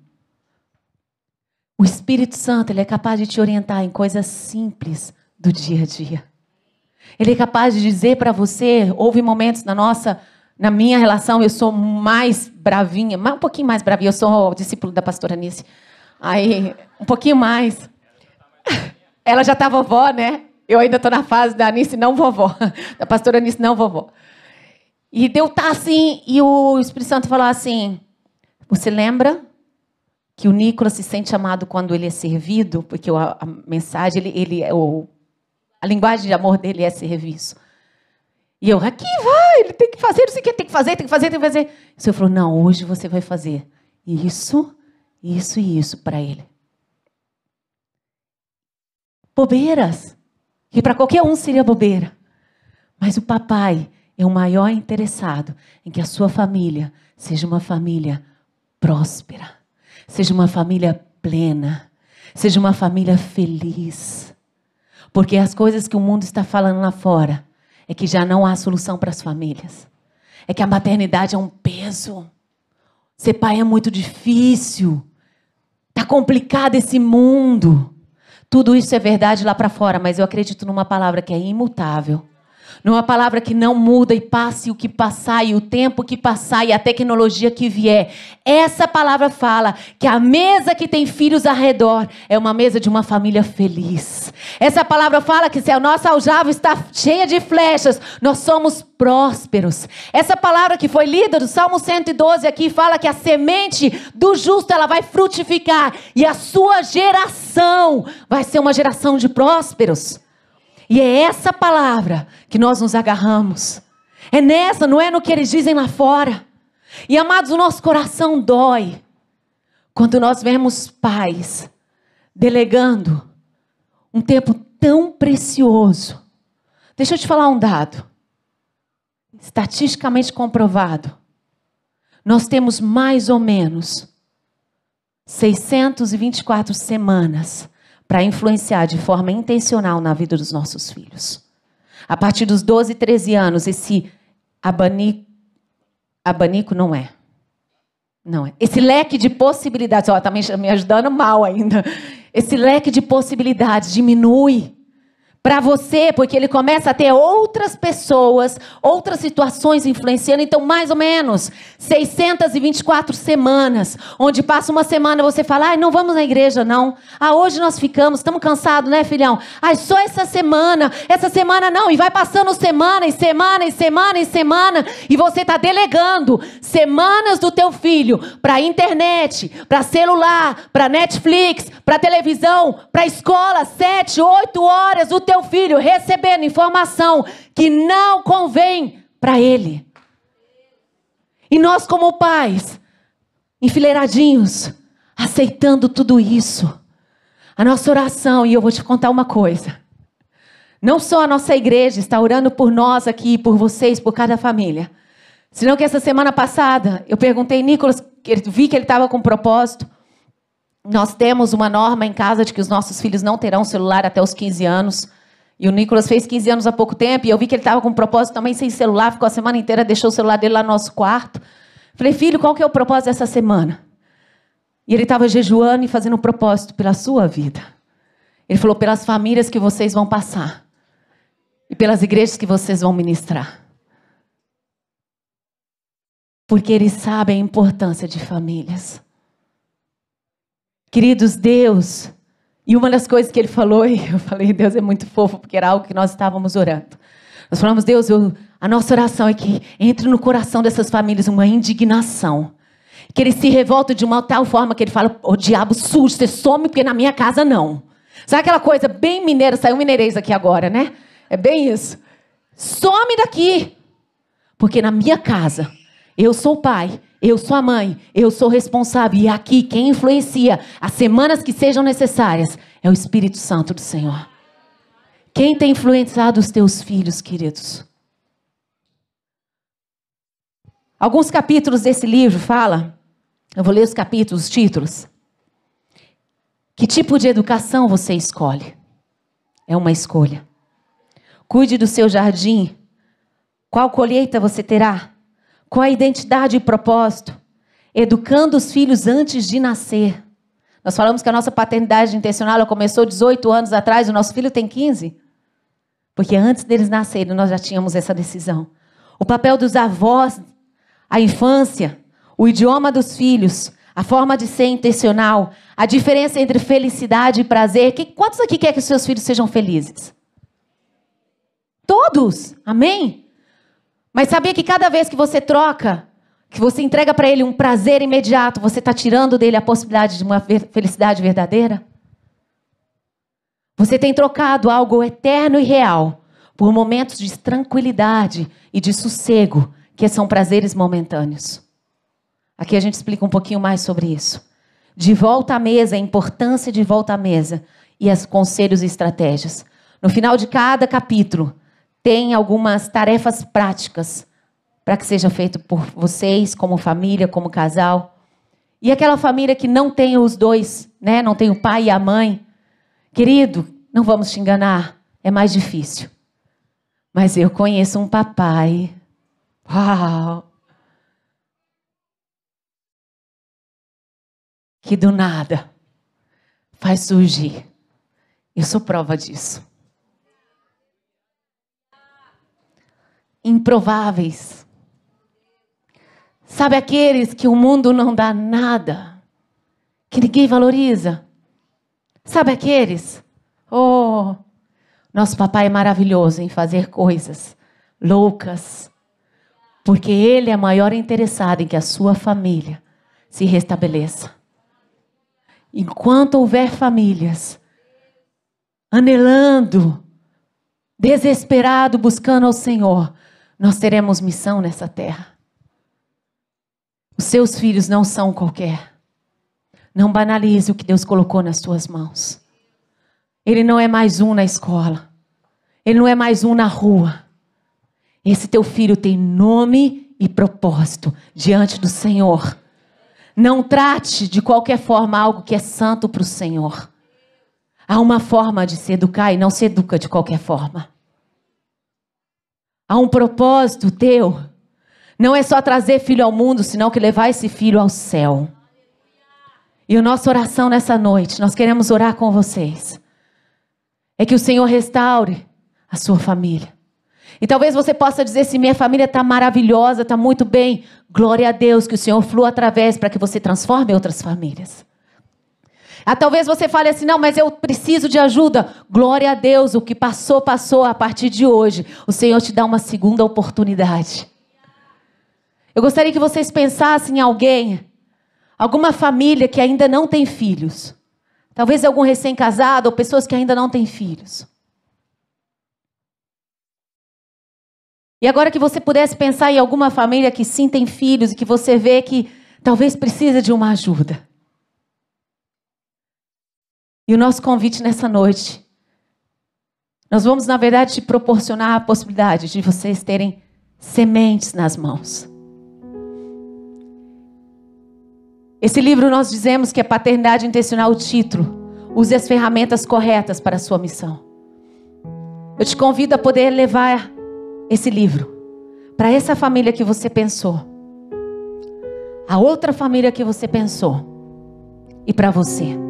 O Espírito Santo ele é capaz de te orientar em coisas simples do dia a dia. Ele é capaz de dizer para você, houve momentos na nossa, na minha relação, eu sou mais bravinha, um pouquinho mais bravinha, eu sou discípulo da pastora Nice. Aí, um pouquinho mais. [LAUGHS] Ela já está vovó, né? Eu ainda estou na fase da Anice não vovó, [LAUGHS] da pastora Anice não vovó. E deu tá assim, e o Espírito Santo falou assim: você lembra que o Nicolas se sente amado quando ele é servido? Porque a, a mensagem, ele, ele, o, a linguagem de amor dele é serviço. E eu, aqui vai, ele tem que fazer, não sei o que, tem que fazer, tem que fazer, tem que fazer. O Senhor falou: não, hoje você vai fazer isso, isso e isso para ele. Bobeiras, que para qualquer um seria bobeira. Mas o papai é o maior interessado em que a sua família seja uma família próspera, seja uma família plena, seja uma família feliz. Porque as coisas que o mundo está falando lá fora é que já não há solução para as famílias. É que a maternidade é um peso. Ser pai é muito difícil. Tá complicado esse mundo. Tudo isso é verdade lá para fora, mas eu acredito numa palavra que é imutável numa palavra que não muda e passe o que passar e o tempo que passar e a tecnologia que vier. Essa palavra fala que a mesa que tem filhos ao redor é uma mesa de uma família feliz. Essa palavra fala que se a nossa aljava está cheia de flechas, nós somos prósperos. Essa palavra que foi lida do Salmo 112 aqui fala que a semente do justo ela vai frutificar e a sua geração vai ser uma geração de prósperos. E é essa palavra que nós nos agarramos. É nessa, não é no que eles dizem lá fora. E amados, o nosso coração dói quando nós vemos pais delegando um tempo tão precioso. Deixa eu te falar um dado. Estatisticamente comprovado. Nós temos mais ou menos 624 semanas para influenciar de forma intencional na vida dos nossos filhos. A partir dos 12, 13 anos, esse abanico, abanico não é. Não é. Esse leque de possibilidades, ó, tá me ajudando mal ainda. Esse leque de possibilidades diminui para você, porque ele começa a ter outras pessoas, outras situações influenciando. Então, mais ou menos 624 semanas, onde passa uma semana você fala, ai, não vamos na igreja, não. Ah, hoje nós ficamos, estamos cansados, né, filhão? Ai, só essa semana, essa semana não. E vai passando semana e semana e semana e semana, e você está delegando semanas do teu filho para internet, para celular, para Netflix, para televisão, para escola, sete, oito horas, o teu teu filho recebendo informação que não convém para ele. E nós, como pais, enfileiradinhos, aceitando tudo isso. A nossa oração, e eu vou te contar uma coisa. Não só a nossa igreja está orando por nós aqui, por vocês, por cada família. Senão que essa semana passada eu perguntei, Nicolas, vi que ele estava com um propósito. Nós temos uma norma em casa de que os nossos filhos não terão celular até os 15 anos. E o Nicolas fez 15 anos há pouco tempo, e eu vi que ele estava com um propósito também sem celular, ficou a semana inteira, deixou o celular dele lá no nosso quarto. Falei, filho, qual que é o propósito dessa semana? E ele estava jejuando e fazendo um propósito pela sua vida. Ele falou, pelas famílias que vocês vão passar. E pelas igrejas que vocês vão ministrar. Porque eles sabem a importância de famílias. Queridos, Deus e uma das coisas que ele falou, [LAUGHS] e eu falei, Deus é muito fofo, porque era algo que nós estávamos orando. Nós falamos, Deus, eu, a nossa oração é que entre no coração dessas famílias uma indignação. Que ele se revolta de uma tal forma que ele fala, o diabo sujo, você some porque na minha casa não. Sabe aquela coisa bem mineira, saiu mineirês aqui agora, né? É bem isso. Some daqui. Porque na minha casa, eu sou o pai, eu sou a mãe, eu sou responsável. E aqui, quem influencia as semanas que sejam necessárias é o Espírito Santo do Senhor. Quem tem influenciado os teus filhos, queridos? Alguns capítulos desse livro fala, eu vou ler os capítulos, os títulos. Que tipo de educação você escolhe? É uma escolha. Cuide do seu jardim. Qual colheita você terá? Com a identidade e propósito, educando os filhos antes de nascer. Nós falamos que a nossa paternidade intencional começou 18 anos atrás, o nosso filho tem 15. Porque antes deles nascerem, nós já tínhamos essa decisão. O papel dos avós, a infância, o idioma dos filhos, a forma de ser intencional, a diferença entre felicidade e prazer. quantos aqui quer que seus filhos sejam felizes? Todos, amém? Mas sabia que cada vez que você troca, que você entrega para ele um prazer imediato, você está tirando dele a possibilidade de uma felicidade verdadeira? Você tem trocado algo eterno e real por momentos de tranquilidade e de sossego, que são prazeres momentâneos. Aqui a gente explica um pouquinho mais sobre isso. De volta à mesa, a importância de volta à mesa e os conselhos e estratégias. No final de cada capítulo, tem algumas tarefas práticas para que seja feito por vocês, como família, como casal. E aquela família que não tem os dois, né? Não tem o pai e a mãe. Querido, não vamos te enganar, é mais difícil. Mas eu conheço um papai. Uau! Que do nada faz surgir. Eu sou prova disso. Improváveis Sabe aqueles que o mundo não dá nada, que ninguém valoriza? Sabe aqueles? Oh, nosso papai é maravilhoso em fazer coisas loucas, porque ele é maior interessado em que a sua família se restabeleça. Enquanto houver famílias anelando, desesperado, buscando ao Senhor, nós teremos missão nessa terra. Os seus filhos não são qualquer. Não banalize o que Deus colocou nas suas mãos. Ele não é mais um na escola. Ele não é mais um na rua. Esse teu filho tem nome e propósito diante do Senhor. Não trate de qualquer forma algo que é santo para o Senhor. Há uma forma de se educar e não se educa de qualquer forma. Há um propósito teu não é só trazer filho ao mundo, senão que levar esse filho ao céu. E a nossa oração nessa noite, nós queremos orar com vocês, é que o Senhor restaure a sua família. E talvez você possa dizer assim: minha família está maravilhosa, está muito bem. Glória a Deus que o Senhor flua através para que você transforme outras famílias. Ah, talvez você fale assim: não, mas eu preciso de ajuda. Glória a Deus, o que passou, passou. A partir de hoje, o Senhor te dá uma segunda oportunidade. Eu gostaria que vocês pensassem em alguém, alguma família que ainda não tem filhos. Talvez algum recém-casado ou pessoas que ainda não têm filhos. E agora que você pudesse pensar em alguma família que sim tem filhos e que você vê que talvez precisa de uma ajuda. E o nosso convite nessa noite, nós vamos, na verdade, te proporcionar a possibilidade de vocês terem sementes nas mãos. Esse livro nós dizemos que é paternidade intencional o título. Use as ferramentas corretas para a sua missão. Eu te convido a poder levar esse livro para essa família que você pensou, a outra família que você pensou e para você.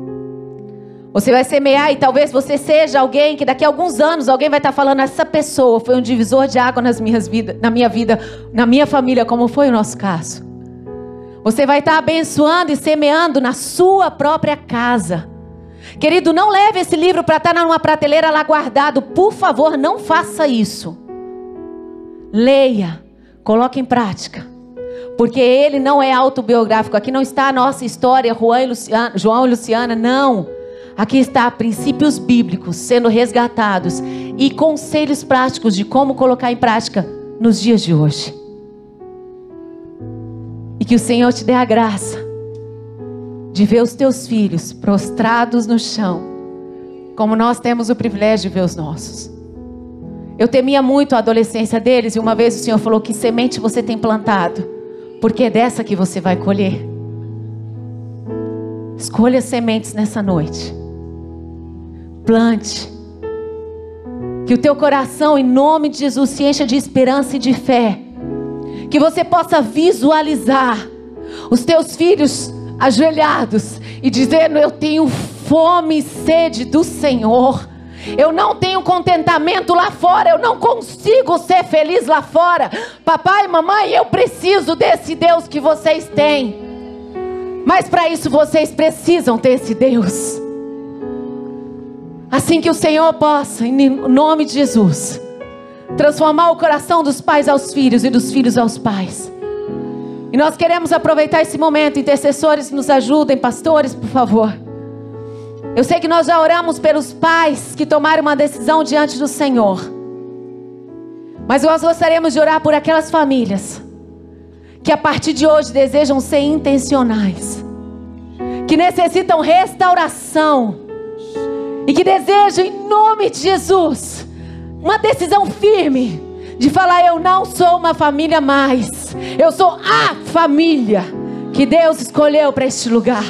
Você vai semear e talvez você seja alguém que daqui a alguns anos alguém vai estar falando essa pessoa foi um divisor de água nas minhas vida, na minha vida, na minha família, como foi o nosso caso. Você vai estar abençoando e semeando na sua própria casa. Querido, não leve esse livro para estar numa prateleira lá guardado. Por favor, não faça isso. Leia, coloque em prática. Porque ele não é autobiográfico. Aqui não está a nossa história, João e Luciana, João e Luciana, não. Aqui está princípios bíblicos sendo resgatados e conselhos práticos de como colocar em prática nos dias de hoje. E que o Senhor te dê a graça de ver os teus filhos prostrados no chão, como nós temos o privilégio de ver os nossos. Eu temia muito a adolescência deles e uma vez o Senhor falou que semente você tem plantado, porque é dessa que você vai colher. Escolha sementes nessa noite. Plante. Que o teu coração, em nome de Jesus, se encha de esperança e de fé que você possa visualizar os teus filhos ajoelhados e dizendo: Eu tenho fome e sede do Senhor. Eu não tenho contentamento lá fora, eu não consigo ser feliz lá fora. Papai, mamãe, eu preciso desse Deus que vocês têm. Mas para isso vocês precisam ter esse Deus. Assim que o Senhor possa, em nome de Jesus, transformar o coração dos pais aos filhos e dos filhos aos pais. E nós queremos aproveitar esse momento. Intercessores, nos ajudem, pastores, por favor. Eu sei que nós já oramos pelos pais que tomaram uma decisão diante do Senhor. Mas nós gostaríamos de orar por aquelas famílias que a partir de hoje desejam ser intencionais, que necessitam restauração e que desejam, em nome de Jesus, uma decisão firme de falar: eu não sou uma família mais, eu sou a família que Deus escolheu para este lugar.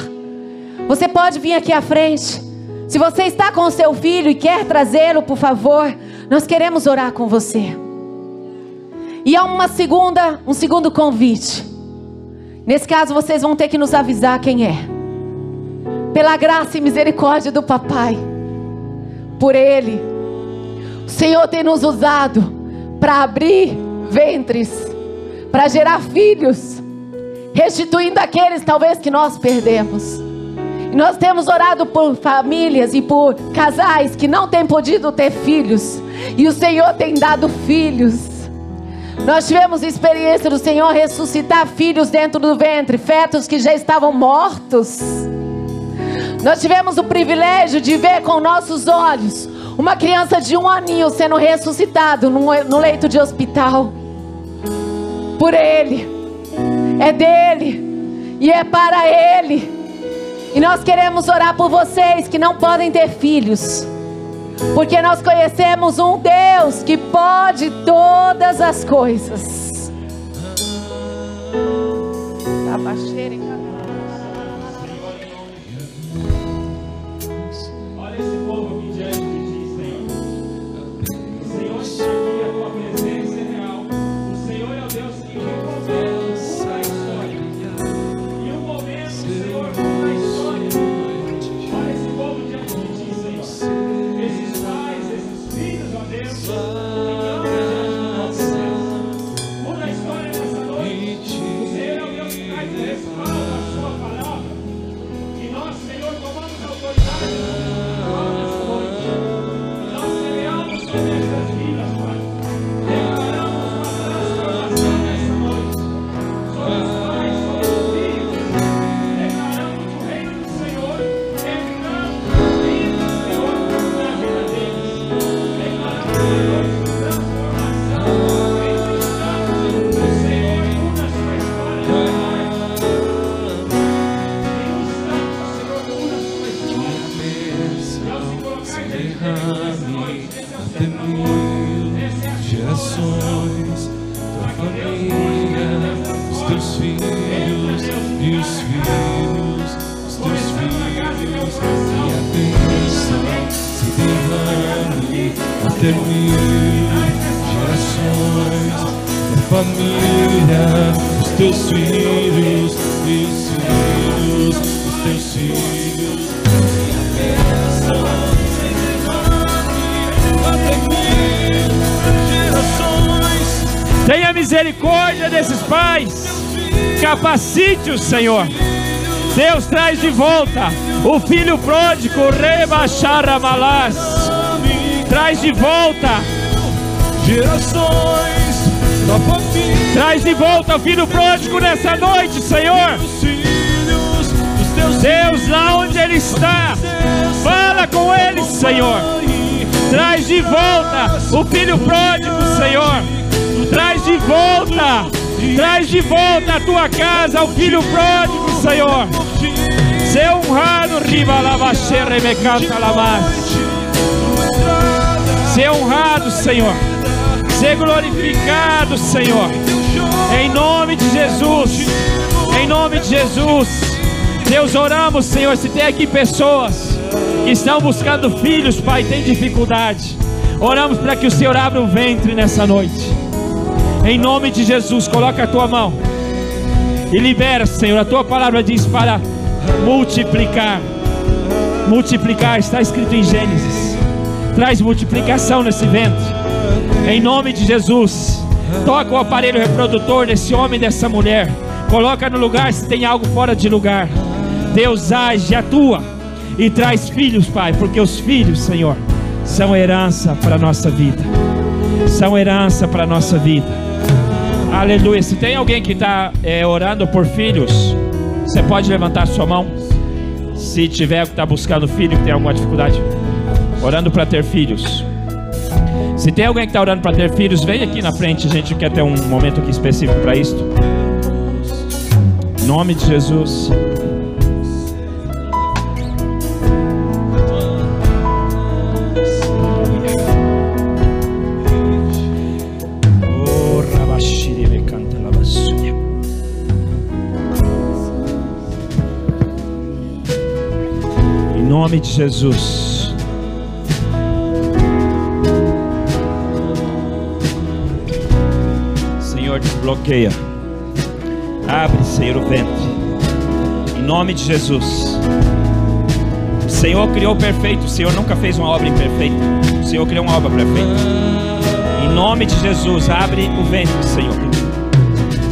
Você pode vir aqui à frente. Se você está com o seu filho e quer trazê-lo, por favor, nós queremos orar com você. E há uma segunda, um segundo convite. Nesse caso, vocês vão ter que nos avisar quem é. Pela graça e misericórdia do papai, por ele, o Senhor tem nos usado para abrir ventres, para gerar filhos, restituindo aqueles talvez que nós perdemos. E nós temos orado por famílias e por casais que não têm podido ter filhos, e o Senhor tem dado filhos. Nós tivemos experiência do Senhor ressuscitar filhos dentro do ventre, fetos que já estavam mortos. Nós tivemos o privilégio de ver com nossos olhos uma criança de um aninho sendo ressuscitado no leito de hospital. Por Ele, é dele e é para Ele. E nós queremos orar por vocês que não podem ter filhos. Porque nós conhecemos um Deus que pode todas as coisas. Abaixeira em teus filhos e os filhos dos teus filhos. E a bênção se derrame até mil gerações. A família, os teus filhos e os filhos dos teus filhos. Capacite-os, Senhor. Deus traz de volta o filho pródigo, Rebacharamalas. Traz de volta gerações da família. Traz de volta o filho pródigo nessa noite, Senhor. Deus, lá onde ele está, fala com ele, Senhor. Traz de volta o filho pródigo, Senhor. Traz de volta Traz de volta a tua casa o filho pródigo, Senhor. Ser honrado, riba lavaxerre me canta Ser honrado, Senhor. Ser glorificado, Senhor. Em nome de Jesus. Em nome de Jesus. Deus, oramos, Senhor. Se tem aqui pessoas que estão buscando filhos, Pai, tem dificuldade. Oramos para que o Senhor abra o ventre nessa noite. Em nome de Jesus, coloca a tua mão e libera, Senhor. A tua palavra diz para multiplicar. Multiplicar está escrito em Gênesis. Traz multiplicação nesse ventre. Em nome de Jesus. Toca o aparelho reprodutor desse homem e dessa mulher. Coloca no lugar se tem algo fora de lugar. Deus age, atua e traz filhos, Pai, porque os filhos, Senhor, são herança para a nossa vida. São herança para a nossa vida. Aleluia. Se tem alguém que está é, orando por filhos, você pode levantar sua mão. Se tiver que está buscando filho, que tem alguma dificuldade, orando para ter filhos. Se tem alguém que está orando para ter filhos, vem aqui na frente. A gente quer ter um momento aqui específico para isso. Em nome de Jesus. Nome de Jesus. Senhor, desbloqueia. Abre, Senhor, o ventre. Em nome de Jesus. O Senhor criou perfeito. O Senhor nunca fez uma obra imperfeita. O Senhor criou uma obra perfeita. Em nome de Jesus, abre o ventre, Senhor.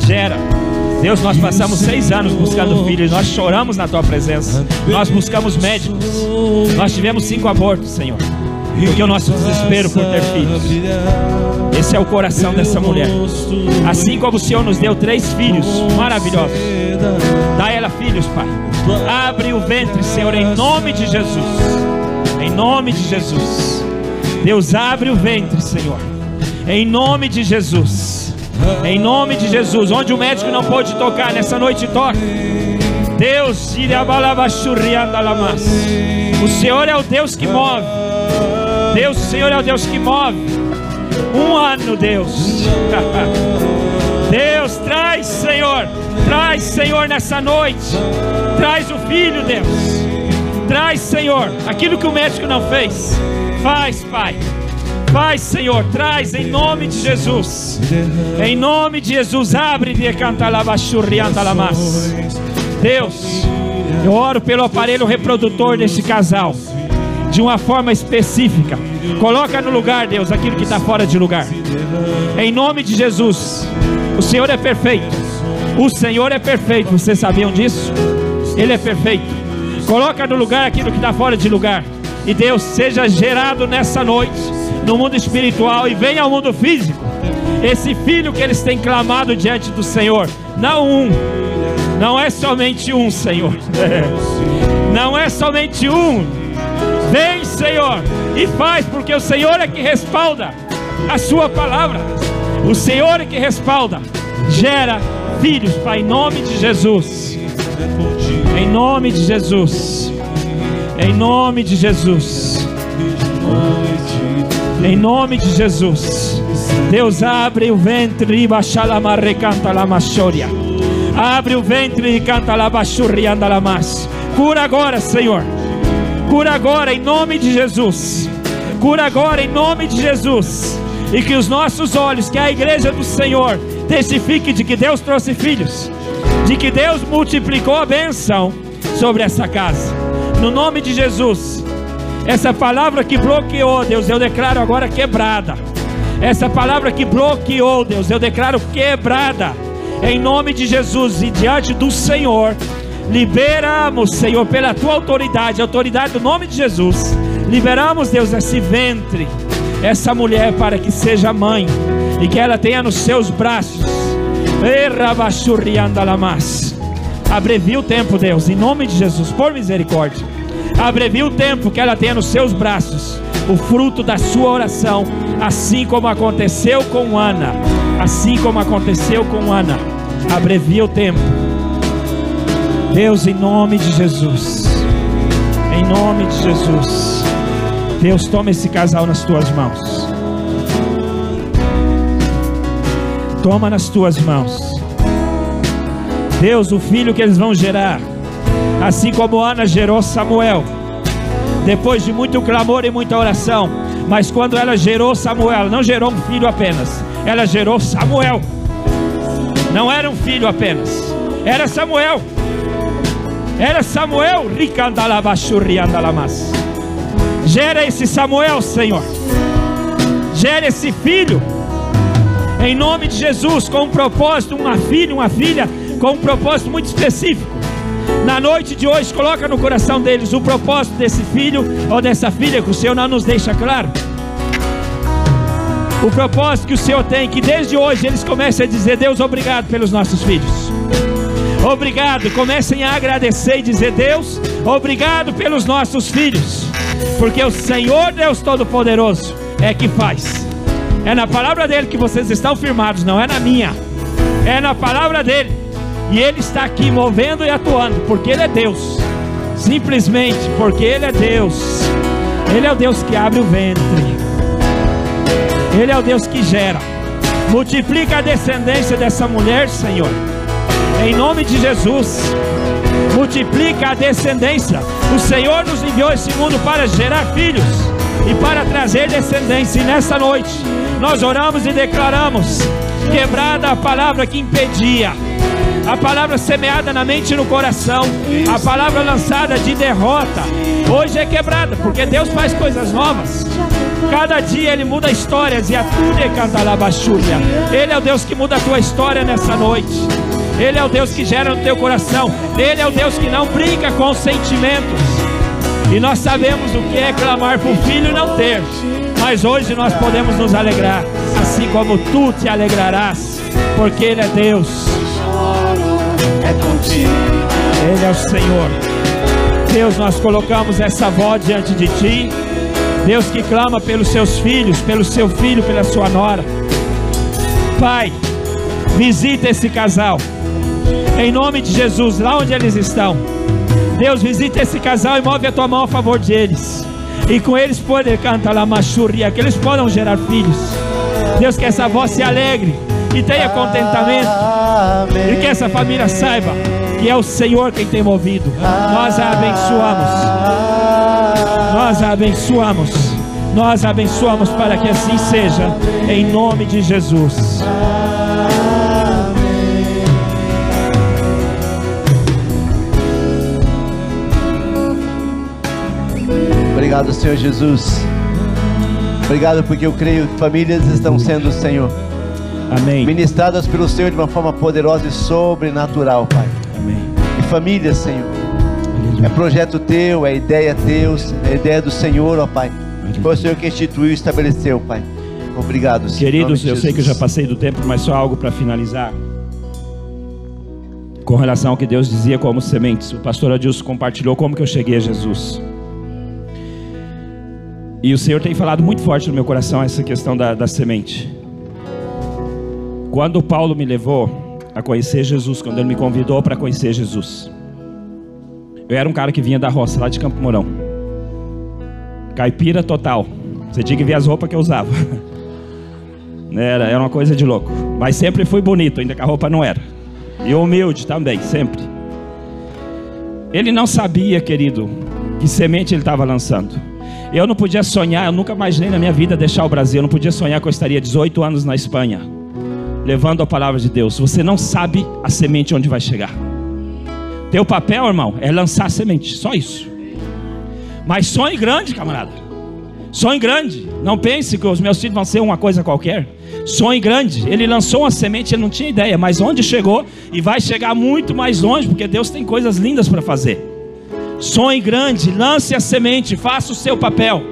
Gera. Deus, nós passamos seis anos buscando filhos. Nós choramos na tua presença. Nós buscamos médicos. Nós tivemos cinco abortos, Senhor. Porque o nosso desespero por ter filhos. Esse é o coração dessa mulher. Assim como o Senhor nos deu três filhos maravilhosos. Dá ela filhos, Pai. Abre o ventre, Senhor, em nome de Jesus. Em nome de Jesus. Deus, abre o ventre, Senhor. Em nome de Jesus. Em nome de Jesus. Onde o médico não pôde tocar, nessa noite toca. Deus, o Senhor é o Deus que move. Deus, o Senhor é o Deus que move. Um ano, Deus. [LAUGHS] Deus, traz, Senhor. Traz, Senhor, nessa noite. Traz o filho, Deus. Traz, Senhor, aquilo que o médico não fez. Faz, Pai. Faz, Senhor. Traz em nome de Jesus. Em nome de Jesus, abre de. Deus, eu oro pelo aparelho reprodutor desse casal de uma forma específica. Coloca no lugar, Deus, aquilo que está fora de lugar. Em nome de Jesus, o Senhor é perfeito. O Senhor é perfeito. Vocês sabiam disso? Ele é perfeito. Coloca no lugar aquilo que está fora de lugar. E Deus seja gerado nessa noite no mundo espiritual e venha ao mundo físico. Esse filho que eles têm clamado diante do Senhor, não um, não é somente um, Senhor. [LAUGHS] Não é somente um. Vem, Senhor, e faz, porque o Senhor é que respalda a Sua palavra. O Senhor é que respalda. Gera filhos, Pai, em nome de Jesus. Em nome de Jesus. Em nome de Jesus. Em nome de Jesus. Deus abre o ventre e baixa la marrecanta la machoria. Abre o ventre e canta la bachurrianda la mas. Cura agora, Senhor. Cura agora em nome de Jesus. Cura agora em nome de Jesus. E que os nossos olhos, que a igreja do Senhor, testifique de que Deus trouxe filhos, de que Deus multiplicou a benção sobre essa casa. No nome de Jesus. Essa palavra que bloqueou, Deus, eu declaro agora quebrada. Essa palavra que bloqueou, Deus, eu declaro quebrada. Em nome de Jesus e diante do Senhor, liberamos, Senhor, pela tua autoridade, autoridade do nome de Jesus. Liberamos, Deus, esse ventre, essa mulher para que seja mãe e que ela tenha nos seus braços. Abrevia o tempo, Deus, em nome de Jesus, por misericórdia. Abrevia o tempo que ela tenha nos seus braços o fruto da sua oração, assim como aconteceu com Ana, assim como aconteceu com Ana. Abrevia o tempo. Deus, em nome de Jesus, em nome de Jesus, Deus, toma esse casal nas tuas mãos. Toma nas tuas mãos. Deus, o filho que eles vão gerar, assim como Ana gerou Samuel, depois de muito clamor e muita oração, mas quando ela gerou Samuel, não gerou um filho apenas, ela gerou Samuel. Não era um filho apenas, era Samuel. Era Samuel. Gera esse Samuel, Senhor. Gera esse filho. Em nome de Jesus, com um propósito, uma filha, uma filha, com um propósito muito específico. Na noite de hoje, coloca no coração deles o propósito desse filho ou dessa filha que o Senhor não nos deixa claro. O propósito que o Senhor tem, que desde hoje eles comecem a dizer: Deus, obrigado pelos nossos filhos. Obrigado, comecem a agradecer e dizer: Deus, obrigado pelos nossos filhos, porque o Senhor Deus Todo-Poderoso é que faz. É na palavra dele que vocês estão firmados, não é na minha. É na palavra dele. E ele está aqui movendo e atuando, porque ele é Deus. Simplesmente porque ele é Deus. Ele é o Deus que abre o ventre. Ele é o Deus que gera. Multiplica a descendência dessa mulher, Senhor. Em nome de Jesus. Multiplica a descendência. O Senhor nos enviou esse mundo para gerar filhos e para trazer descendência. E nessa noite nós oramos e declaramos: quebrada a palavra que impedia, a palavra semeada na mente e no coração, a palavra lançada de derrota, hoje é quebrada, porque Deus faz coisas novas. Cada dia Ele muda histórias e a tudo é cantalabachúria. Ele é o Deus que muda a tua história nessa noite. Ele é o Deus que gera no teu coração. Ele é o Deus que não brinca com os sentimentos. E nós sabemos o que é clamar por filho e não ter. Mas hoje nós podemos nos alegrar, assim como tu te alegrarás, porque Ele é Deus. Ele é o Senhor. Deus, nós colocamos essa avó diante de ti. Deus que clama pelos seus filhos, pelo seu filho, pela sua nora. Pai, visita esse casal. Em nome de Jesus, lá onde eles estão. Deus, visita esse casal e move a tua mão a favor deles. E com eles poder cantar lá machurria, que eles possam gerar filhos. Deus, que essa voz se alegre e tenha contentamento. E que essa família saiba que é o Senhor quem tem movido. Nós a abençoamos. Nós a abençoamos. Nós a abençoamos para que assim seja. Em nome de Jesus. Obrigado, Senhor Jesus. Obrigado porque eu creio que famílias estão sendo, Senhor, Amém. ministradas pelo Senhor de uma forma poderosa e sobrenatural, Pai. Amém. E famílias, Senhor, é projeto teu, é ideia teu, é ideia do Senhor, ó Pai. Foi o Senhor que instituiu e estabeleceu, Pai. Obrigado, Senhor. Queridos, eu sei que eu já passei do tempo, mas só algo para finalizar. Com relação ao que Deus dizia como sementes, o pastor Adilson compartilhou como que eu cheguei a Jesus. E o Senhor tem falado muito forte no meu coração essa questão da, da semente. Quando Paulo me levou a conhecer Jesus, quando ele me convidou para conhecer Jesus, eu era um cara que vinha da roça, lá de Campo Mourão. Caipira total. Você tinha que ver as roupas que eu usava. [LAUGHS] Era, era uma coisa de louco. Mas sempre fui bonito, ainda que a roupa não era. E humilde também, sempre. Ele não sabia, querido, que semente ele estava lançando. Eu não podia sonhar, eu nunca imaginei na minha vida deixar o Brasil. Eu não podia sonhar que eu estaria 18 anos na Espanha, levando a palavra de Deus. Você não sabe a semente onde vai chegar. Teu papel, irmão, é lançar a semente, só isso. Mas sonhe grande, camarada. Sonhe grande. Não pense que os meus filhos vão ser uma coisa qualquer. Sonhe grande. Ele lançou uma semente, ele não tinha ideia, mas onde chegou e vai chegar muito mais longe, porque Deus tem coisas lindas para fazer. Sonhe grande, lance a semente, faça o seu papel,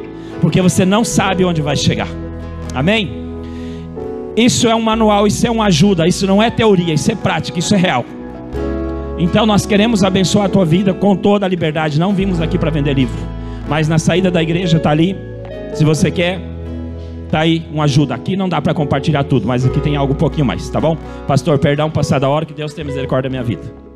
porque você não sabe onde vai chegar. Amém? Isso é um manual, isso é uma ajuda, isso não é teoria, isso é prática, isso é real. Então nós queremos abençoar a tua vida com toda a liberdade. Não vimos aqui para vender livro, mas na saída da igreja está ali. Se você quer, tá aí uma ajuda. Aqui não dá para compartilhar tudo, mas aqui tem algo um pouquinho mais, tá bom? Pastor, perdão passar da hora, que Deus tenha misericórdia da minha vida.